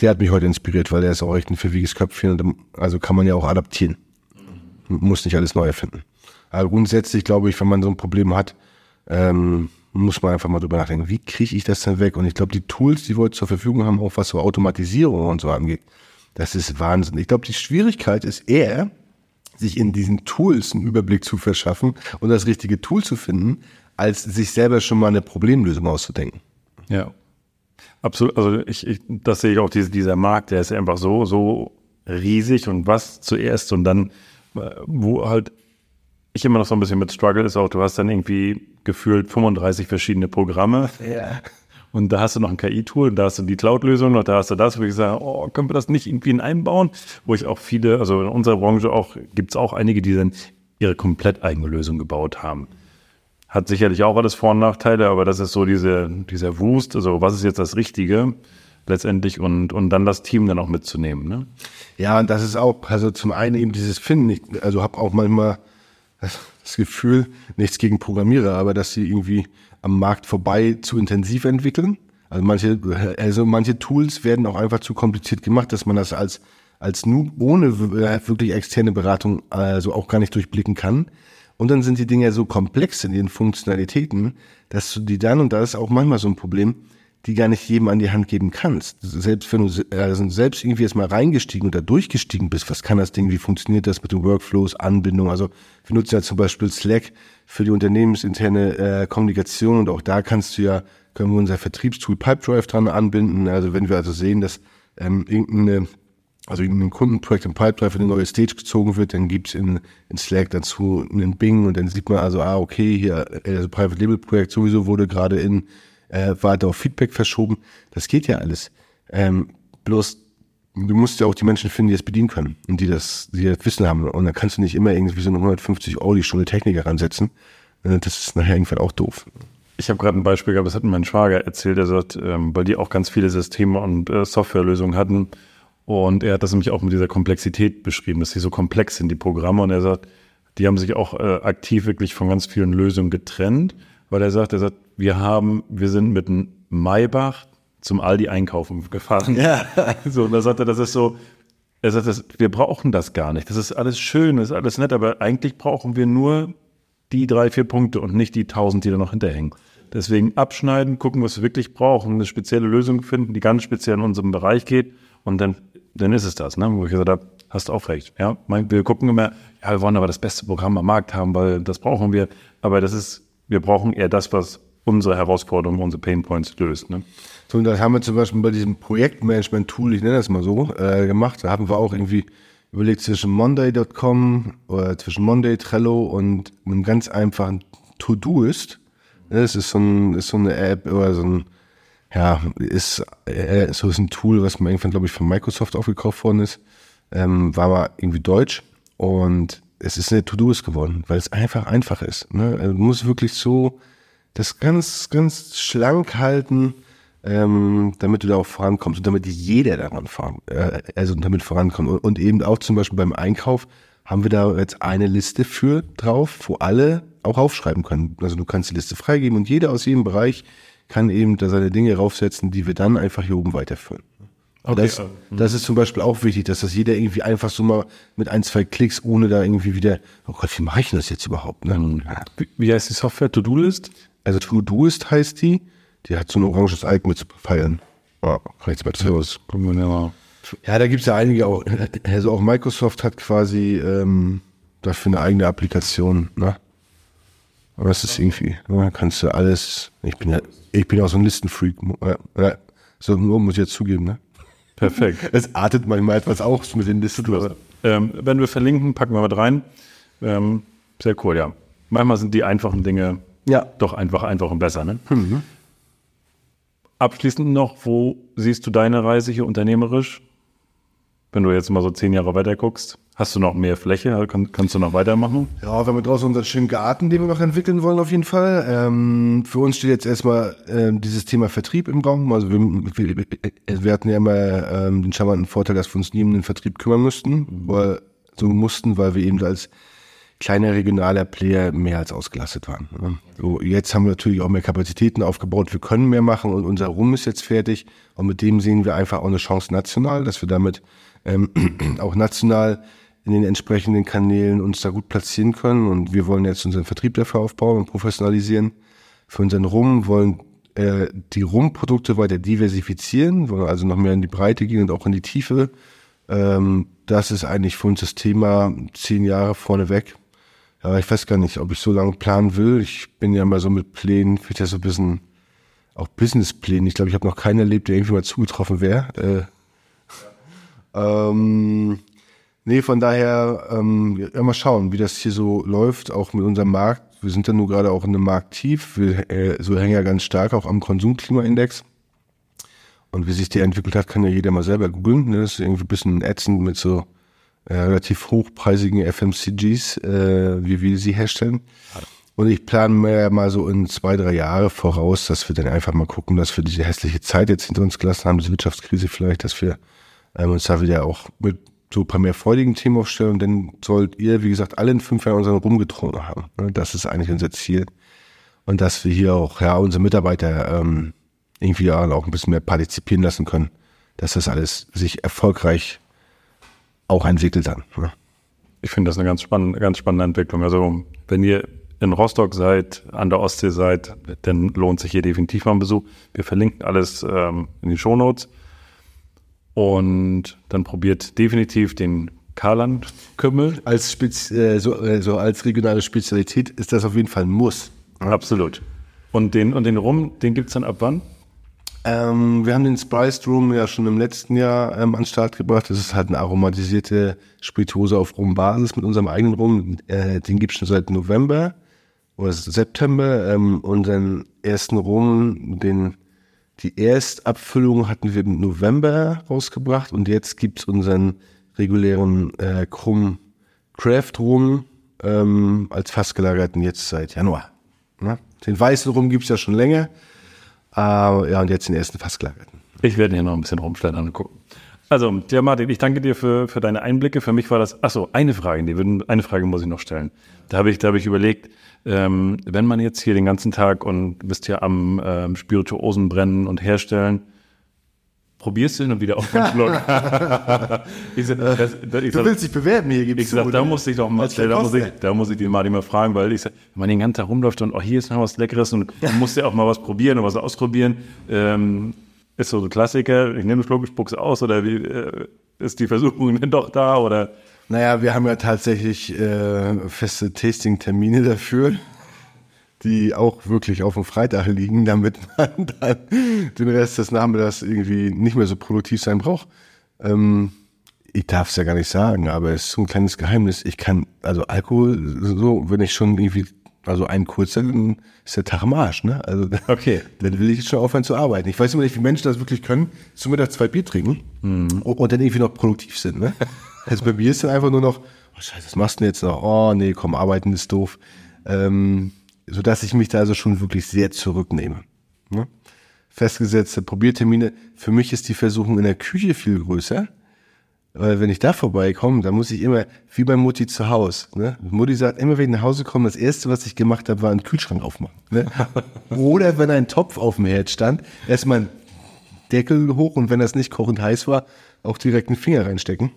der hat mich heute inspiriert, weil er ist auch echt ein verwieges Köpfchen. Und also kann man ja auch adaptieren. Muss nicht alles neu erfinden. Aber grundsätzlich glaube ich, wenn man so ein Problem hat, ähm, muss man einfach mal drüber nachdenken, wie kriege ich das denn weg? Und ich glaube, die Tools, die wir heute zur Verfügung haben, auch was so Automatisierung und so angeht, das ist Wahnsinn. Ich glaube, die Schwierigkeit ist eher, sich in diesen Tools einen Überblick zu verschaffen und das richtige Tool zu finden, als sich selber schon mal eine Problemlösung auszudenken. Ja. Absolut. Also ich, ich das sehe ich auch, diese, dieser Markt, der ist einfach so, so riesig und was zuerst und dann, äh, wo halt ich immer noch so ein bisschen mit Struggle ist auch, du hast dann irgendwie gefühlt 35 verschiedene Programme. Ja. Und da hast du noch ein KI-Tool und da hast du die Cloud-Lösung und da hast du das, wo ich sage, oh, können wir das nicht irgendwie in einbauen? Wo ich auch viele, also in unserer Branche auch, gibt es auch einige, die dann ihre komplett eigene Lösung gebaut haben. Hat sicherlich auch alles Vor- und Nachteile, aber das ist so diese, dieser Wust, also was ist jetzt das Richtige letztendlich und, und dann das Team dann auch mitzunehmen. Ne? Ja, und das ist auch, also zum einen eben dieses Finden, ich, also habe auch manchmal das Gefühl, nichts gegen Programmierer, aber dass sie irgendwie am Markt vorbei zu intensiv entwickeln. Also manche, also manche Tools werden auch einfach zu kompliziert gemacht, dass man das als, als Noob ohne wirklich externe Beratung also auch gar nicht durchblicken kann. Und dann sind die Dinge so komplex in ihren Funktionalitäten, dass du die dann, und da ist auch manchmal so ein Problem, die gar nicht jedem an die Hand geben kannst. Selbst wenn du also selbst irgendwie erstmal reingestiegen oder durchgestiegen bist, was kann das Ding, wie funktioniert das mit den Workflows, Anbindung? Also wir nutzen ja zum Beispiel Slack für die unternehmensinterne äh, Kommunikation und auch da kannst du ja, können wir unser Vertriebstool Pipedrive dran anbinden. Also wenn wir also sehen, dass ähm, irgendeine also in ein Kundenprojekt im Pipedrive eine neue Stage gezogen wird, dann gibt's in, in Slack dazu einen Bing und dann sieht man also, ah, okay, hier, also Private Label Projekt sowieso wurde gerade in äh, weiter auf Feedback verschoben. Das geht ja alles. Ähm, bloß du musst ja auch die Menschen finden, die es bedienen können und die das, die das Wissen haben. Und dann kannst du nicht immer irgendwie so eine 150 Euro die Stunde Techniker ransetzen. Äh, das ist nachher irgendwann auch doof. Ich habe gerade ein Beispiel gehabt, das hat mein Schwager erzählt, er sagt, ähm, weil die auch ganz viele Systeme und äh, Softwarelösungen hatten. Und er hat das nämlich auch mit dieser Komplexität beschrieben, dass sie so komplex sind, die Programme. Und er sagt, die haben sich auch äh, aktiv wirklich von ganz vielen Lösungen getrennt, weil er sagt, er sagt, wir haben, wir sind mit einem Maybach zum Aldi einkaufen gefahren. Ja. So, und da sagt er, das ist so, er sagt, das, wir brauchen das gar nicht. Das ist alles schön, das ist alles nett, aber eigentlich brauchen wir nur die drei, vier Punkte und nicht die tausend, die da noch hinterhängen. Deswegen abschneiden, gucken, was wir wirklich brauchen, eine spezielle Lösung finden, die ganz speziell in unserem Bereich geht und dann, dann ist es das, ne? wo ich gesagt habe, hast du auch recht. Ja, wir gucken immer, ja, wir wollen aber das beste Programm am Markt haben, weil das brauchen wir. Aber das ist, wir brauchen eher das, was unsere Herausforderungen, unsere Painpoints löst. Ne? So, und das haben wir zum Beispiel bei diesem Projektmanagement-Tool, ich nenne das mal so, äh, gemacht. Da haben wir auch irgendwie überlegt zwischen Monday.com oder zwischen Monday, Trello und einem ganz einfachen To-Doist. Das ist so, ein, ist so eine App oder so ein, ja, ist, äh, so ist ein Tool, was mir irgendwann, glaube ich, von Microsoft aufgekauft worden ist. Ähm, war mal irgendwie deutsch und es ist eine To-Doist geworden, weil es einfach einfach ist. Ne? Also, du musst wirklich so das ganz, ganz schlank halten, ähm, damit du da auch vorankommst und damit jeder daran fahren, äh, also damit vorankommt. Und, und eben auch zum Beispiel beim Einkauf haben wir da jetzt eine Liste für drauf, wo alle auch aufschreiben können. Also du kannst die Liste freigeben und jeder aus jedem Bereich kann eben da seine Dinge raufsetzen, die wir dann einfach hier oben weiterführen. Okay, das, das ist zum Beispiel auch wichtig, dass das jeder irgendwie einfach so mal mit ein, zwei Klicks, ohne da irgendwie wieder, oh Gott, wie mache ich denn das jetzt überhaupt? Ne? Wie, wie heißt die Software? To-Do-List? Also To-Doist heißt die. Die hat so ein oranges Icon mit Pfeilen. Oh, rechts bei Servus. Ja, da gibt's ja einige auch. Also auch Microsoft hat quasi ähm, dafür eine eigene Applikation. Ne? Aber das ist irgendwie, ne, kannst du alles. Ich bin ja, ich bin auch so ein Listenfreak. Ja, so nur muss ich jetzt zugeben, ne? Perfekt. Es artet manchmal etwas aus mit den Listen. Ähm, wenn wir verlinken, packen wir mit rein. Ähm, Sehr cool, ja. Manchmal sind die einfachen Dinge Ja. doch einfach, einfach und besser. Ne? Abschließend noch, wo siehst du deine Reise hier unternehmerisch? Wenn du jetzt mal so zehn Jahre weiter guckst, hast du noch mehr Fläche? Kann, kannst du noch weitermachen? Ja, wir haben draußen unseren schönen Garten, den wir noch entwickeln wollen, auf jeden Fall. Ähm, für uns steht jetzt erstmal ähm, dieses Thema Vertrieb im Raum. Also wir, wir, wir hatten ja immer ähm, den charmanten Vorteil, dass wir uns nie um den Vertrieb kümmern müssten, weil so mussten, weil wir eben als kleiner regionaler Player mehr als ausgelastet waren. ne? So, jetzt haben wir natürlich auch mehr Kapazitäten aufgebaut. Wir können mehr machen und unser Rum ist jetzt fertig. Und mit dem sehen wir einfach auch eine Chance national, dass wir damit ähm, auch national in den entsprechenden Kanälen uns da gut platzieren können. Und wir wollen jetzt unseren Vertrieb dafür aufbauen und professionalisieren. Für unseren Rum wollen äh, die Rumprodukte weiter diversifizieren, wollen also noch mehr in die Breite gehen und auch in die Tiefe. Ähm, das ist eigentlich für uns das Thema zehn Jahre vorneweg. Ja, ich weiß gar nicht, ob ich so lange planen will. Ich bin ja mal so mit Plänen, vielleicht ja so ein bisschen auch Businessplänen. Ich glaube, ich habe noch keinen erlebt, der irgendwie mal zugetroffen wäre. Äh, ähm, nee, von daher, ähm, ja, mal schauen, wie das hier so läuft, auch mit unserem Markt. Wir sind ja nur gerade auch in einem Markt tief. Wir äh, so hängen ja ganz stark auch am Konsumklimaindex. Und wie sich der entwickelt hat, kann ja jeder mal selber googeln. Ne? Das ist irgendwie ein bisschen ätzend mit so äh, relativ hochpreisigen FMCGs, äh, wie wir sie herstellen. Und ich plane mir mal so in zwei, drei Jahre voraus, dass wir dann einfach mal gucken, dass wir diese hässliche Zeit jetzt hinter uns gelassen haben, diese Wirtschaftskrise vielleicht, dass wir ähm, uns da wieder auch mit paar mehr freudigen Themen aufstellen. Dann sollt ihr, wie gesagt, alle in fünf Jahren unseren rumgetrunken haben. Ne? Das ist eigentlich unser Ziel. Und dass wir hier auch, ja, unsere Mitarbeiter ähm, irgendwie ja auch ein bisschen mehr partizipieren lassen können, dass das alles sich erfolgreich auch entwickelt hat. Ne? Ich finde das eine ganz spannende, ganz spannende Entwicklung. Also wenn ihr in Rostock seid, an der Ostsee seid, dann lohnt sich hier definitiv mal ein Besuch. Wir verlinken alles ähm, in den Shownotes. Und dann probiert definitiv den Karland-Kümmel. Als, Spez äh, so, äh, so als regionale Spezialität ist das auf jeden Fall ein Muss. Absolut. Und den, und den Rum, den gibt's dann ab wann? Ähm, wir haben den Spiced Rum ja schon im letzten Jahr ähm, an den Start gebracht. Das ist halt eine aromatisierte Spirituose auf Rumbasis mit unserem eigenen Rum. Äh, den gibt's schon seit November oder September. Ähm, unseren ersten Rum, den die Erstabfüllung hatten wir im November rausgebracht und jetzt gibt's unseren regulären äh, Krumm Craft Rum ähm, als fassgelagerten jetzt seit Januar. Ne? Den weißen Rum gibt's ja schon länger. Äh, ja, und jetzt den ersten fassgelagerten. Ich werde hier noch ein bisschen rumstellen angucken. Also, ja, Martin, ich danke dir für, für deine Einblicke. Für mich war das, ach so, eine Frage, die eine Frage muss ich noch stellen. Da habe ich, da habe ich überlegt, ähm, wenn man jetzt hier den ganzen Tag und bist ja am ähm, Spirituosen brennen und herstellen, probierst du hin und wieder auf den Schluck. ich sag, das, das, ich Du sag, willst dich bewerben hier, gibt's ich sag, da muss ich doch mal, Als da muss ich, da muss ich den Martin mal fragen, weil ich sag, wenn man den ganzen Tag rumläuft und oh, hier ist noch was Leckeres und man muss ja auch mal was probieren und was ausprobieren. Ähm, ist so ein Klassiker, ich nehme Schluck, spuck's aus oder wie äh, ist die Versuchung denn doch da oder Naja, wir haben ja tatsächlich äh, feste Tasting-Termine dafür, die auch wirklich auf dem Freitag liegen, damit man dann den Rest des Nachmittags irgendwie nicht mehr so produktiv sein braucht. Ähm, ich darf es ja gar nicht sagen, aber es ist so ein kleines Geheimnis. Ich kann, also Alkohol, so, wenn ich schon irgendwie, also einen kurzen, dann ist der Tag am Arsch, ne? Also, Okay. dann will ich jetzt schon aufhören zu arbeiten. Ich weiß immer nicht, wie Menschen das wirklich können, zum Mittag zwei Bier trinken und, und dann irgendwie noch produktiv sind, ne? Also bei mir ist dann einfach nur noch, oh scheiße, was machst du denn jetzt noch? Oh nee, komm, arbeiten ist doof. Ähm, sodass ich mich da also schon wirklich sehr zurücknehme. Ne? Festgesetzte Probiertermine. Für mich ist die Versuchung in der Küche viel größer. Weil wenn ich da vorbeikomme, dann muss ich immer, wie bei Mutti zu Hause. Ne? Mutti sagt, immer wenn ich nach Hause komme, das Erste, was ich gemacht habe, war einen Kühlschrank aufmachen. Ne? Oder wenn ein Topf auf dem Herd stand, erstmal einen Deckel hoch und wenn das nicht kochend heiß war, auch direkt einen Finger reinstecken.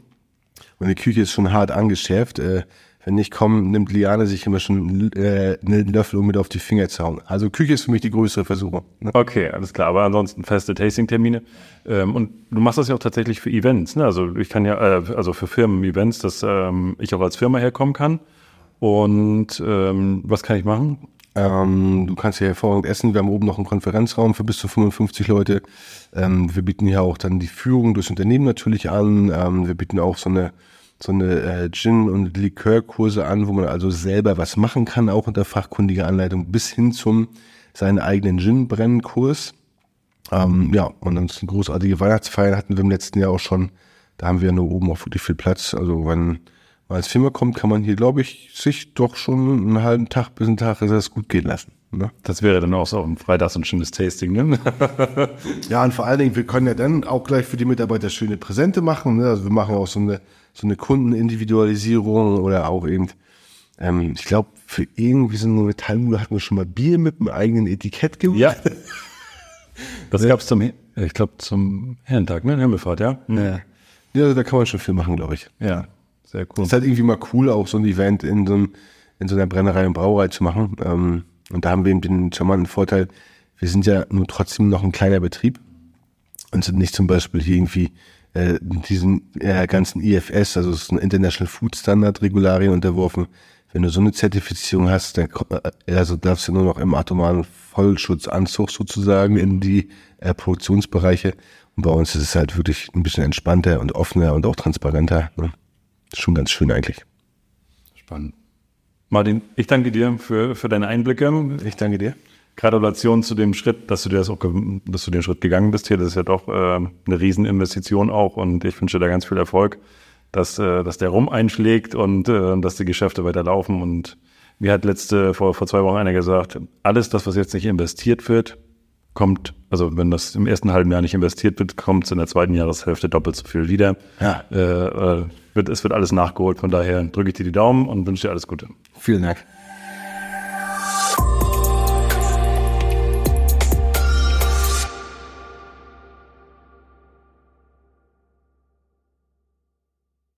Und die Küche ist schon hart angeschärft. Äh, wenn ich komme, nimmt Liane sich immer schon äh, einen Löffel, um mit auf die Finger zu hauen. Also Küche ist für mich die größere Versuchung. Ne? Okay, alles klar. Aber ansonsten feste Tasting-Termine. Ähm, und du machst das ja auch tatsächlich für Events. Ne? Also ich kann ja, äh, also für Firmen-Events, dass ähm, ich auch als Firma herkommen kann. Und ähm, was kann ich machen? Ähm, du kannst hier hervorragend essen. Wir haben oben noch einen Konferenzraum für bis zu 55 Leute. Ähm, wir bieten hier auch dann die Führung durchs Unternehmen natürlich an. Ähm, wir bieten auch so eine so eine äh, Gin- und Likörkurse an, wo man also selber was machen kann, auch unter fachkundiger Anleitung, bis hin zum seinen eigenen Gin-Brennen-Kurs. Ähm, ja, und ansonsten großartige Weihnachtsfeiern hatten wir im letzten Jahr auch schon. Da haben wir nur oben auch wirklich viel Platz. Also wenn man als Firma kommt, kann man hier, glaube ich, sich doch schon einen halben Tag bis einen Tag das gut gehen lassen. Ne? Das wäre dann auch so ein Freitags ein schönes Tasting, ne? ja, und vor allen Dingen, wir können ja dann auch gleich für die Mitarbeiter schöne Präsente machen. Ne? Also wir machen auch so eine, so eine Kundenindividualisierung oder auch eben, ähm, ich glaube, für irgendwie so eine Metallmühle hatten wir schon mal Bier mit einem eigenen Etikett gemacht. Ja. Das ja. gab es zum, ich glaube, zum Herrentag, ne? Himmelfahrt, ja? ja. Ja, da kann man schon viel machen, glaube ich. Ja, sehr cool. Ist halt irgendwie mal cool, auch so ein Event in so, einem, in so einer Brennerei und Brauerei zu machen. Ähm, und da haben wir eben den charmanten Vorteil, wir sind ja nur trotzdem noch ein kleiner Betrieb und sind nicht zum Beispiel hier irgendwie äh, diesen äh, ganzen IFS, also es ist ein International Food Standard Regularien unterworfen. Wenn du so eine Zertifizierung hast, dann äh, also darfst du nur noch im atomaren Vollschutzanzug sozusagen in die äh, Produktionsbereiche. Und bei uns ist es halt wirklich ein bisschen entspannter und offener und auch transparenter. Ne? Ist schon ganz schön eigentlich. Spannend. Martin, ich danke dir für, für deine Einblicke. Ich danke dir. Gratulation zu dem Schritt, dass du dir das auch, dass du den Schritt gegangen bist hier. Das ist ja doch äh, eine Rieseninvestition auch und ich wünsche dir ganz viel Erfolg, dass, äh, dass der Rum einschlägt und äh, dass die Geschäfte weiterlaufen. Und mir hat letzte, vor, vor zwei Wochen einer gesagt, alles das, was jetzt nicht investiert wird, kommt, also wenn das im ersten halben Jahr nicht investiert wird, kommt es in der zweiten Jahreshälfte doppelt so viel wieder. Ja. Äh, äh, wird, es wird alles nachgeholt. Von daher drücke ich dir die Daumen und wünsche dir alles Gute. Vielen Dank.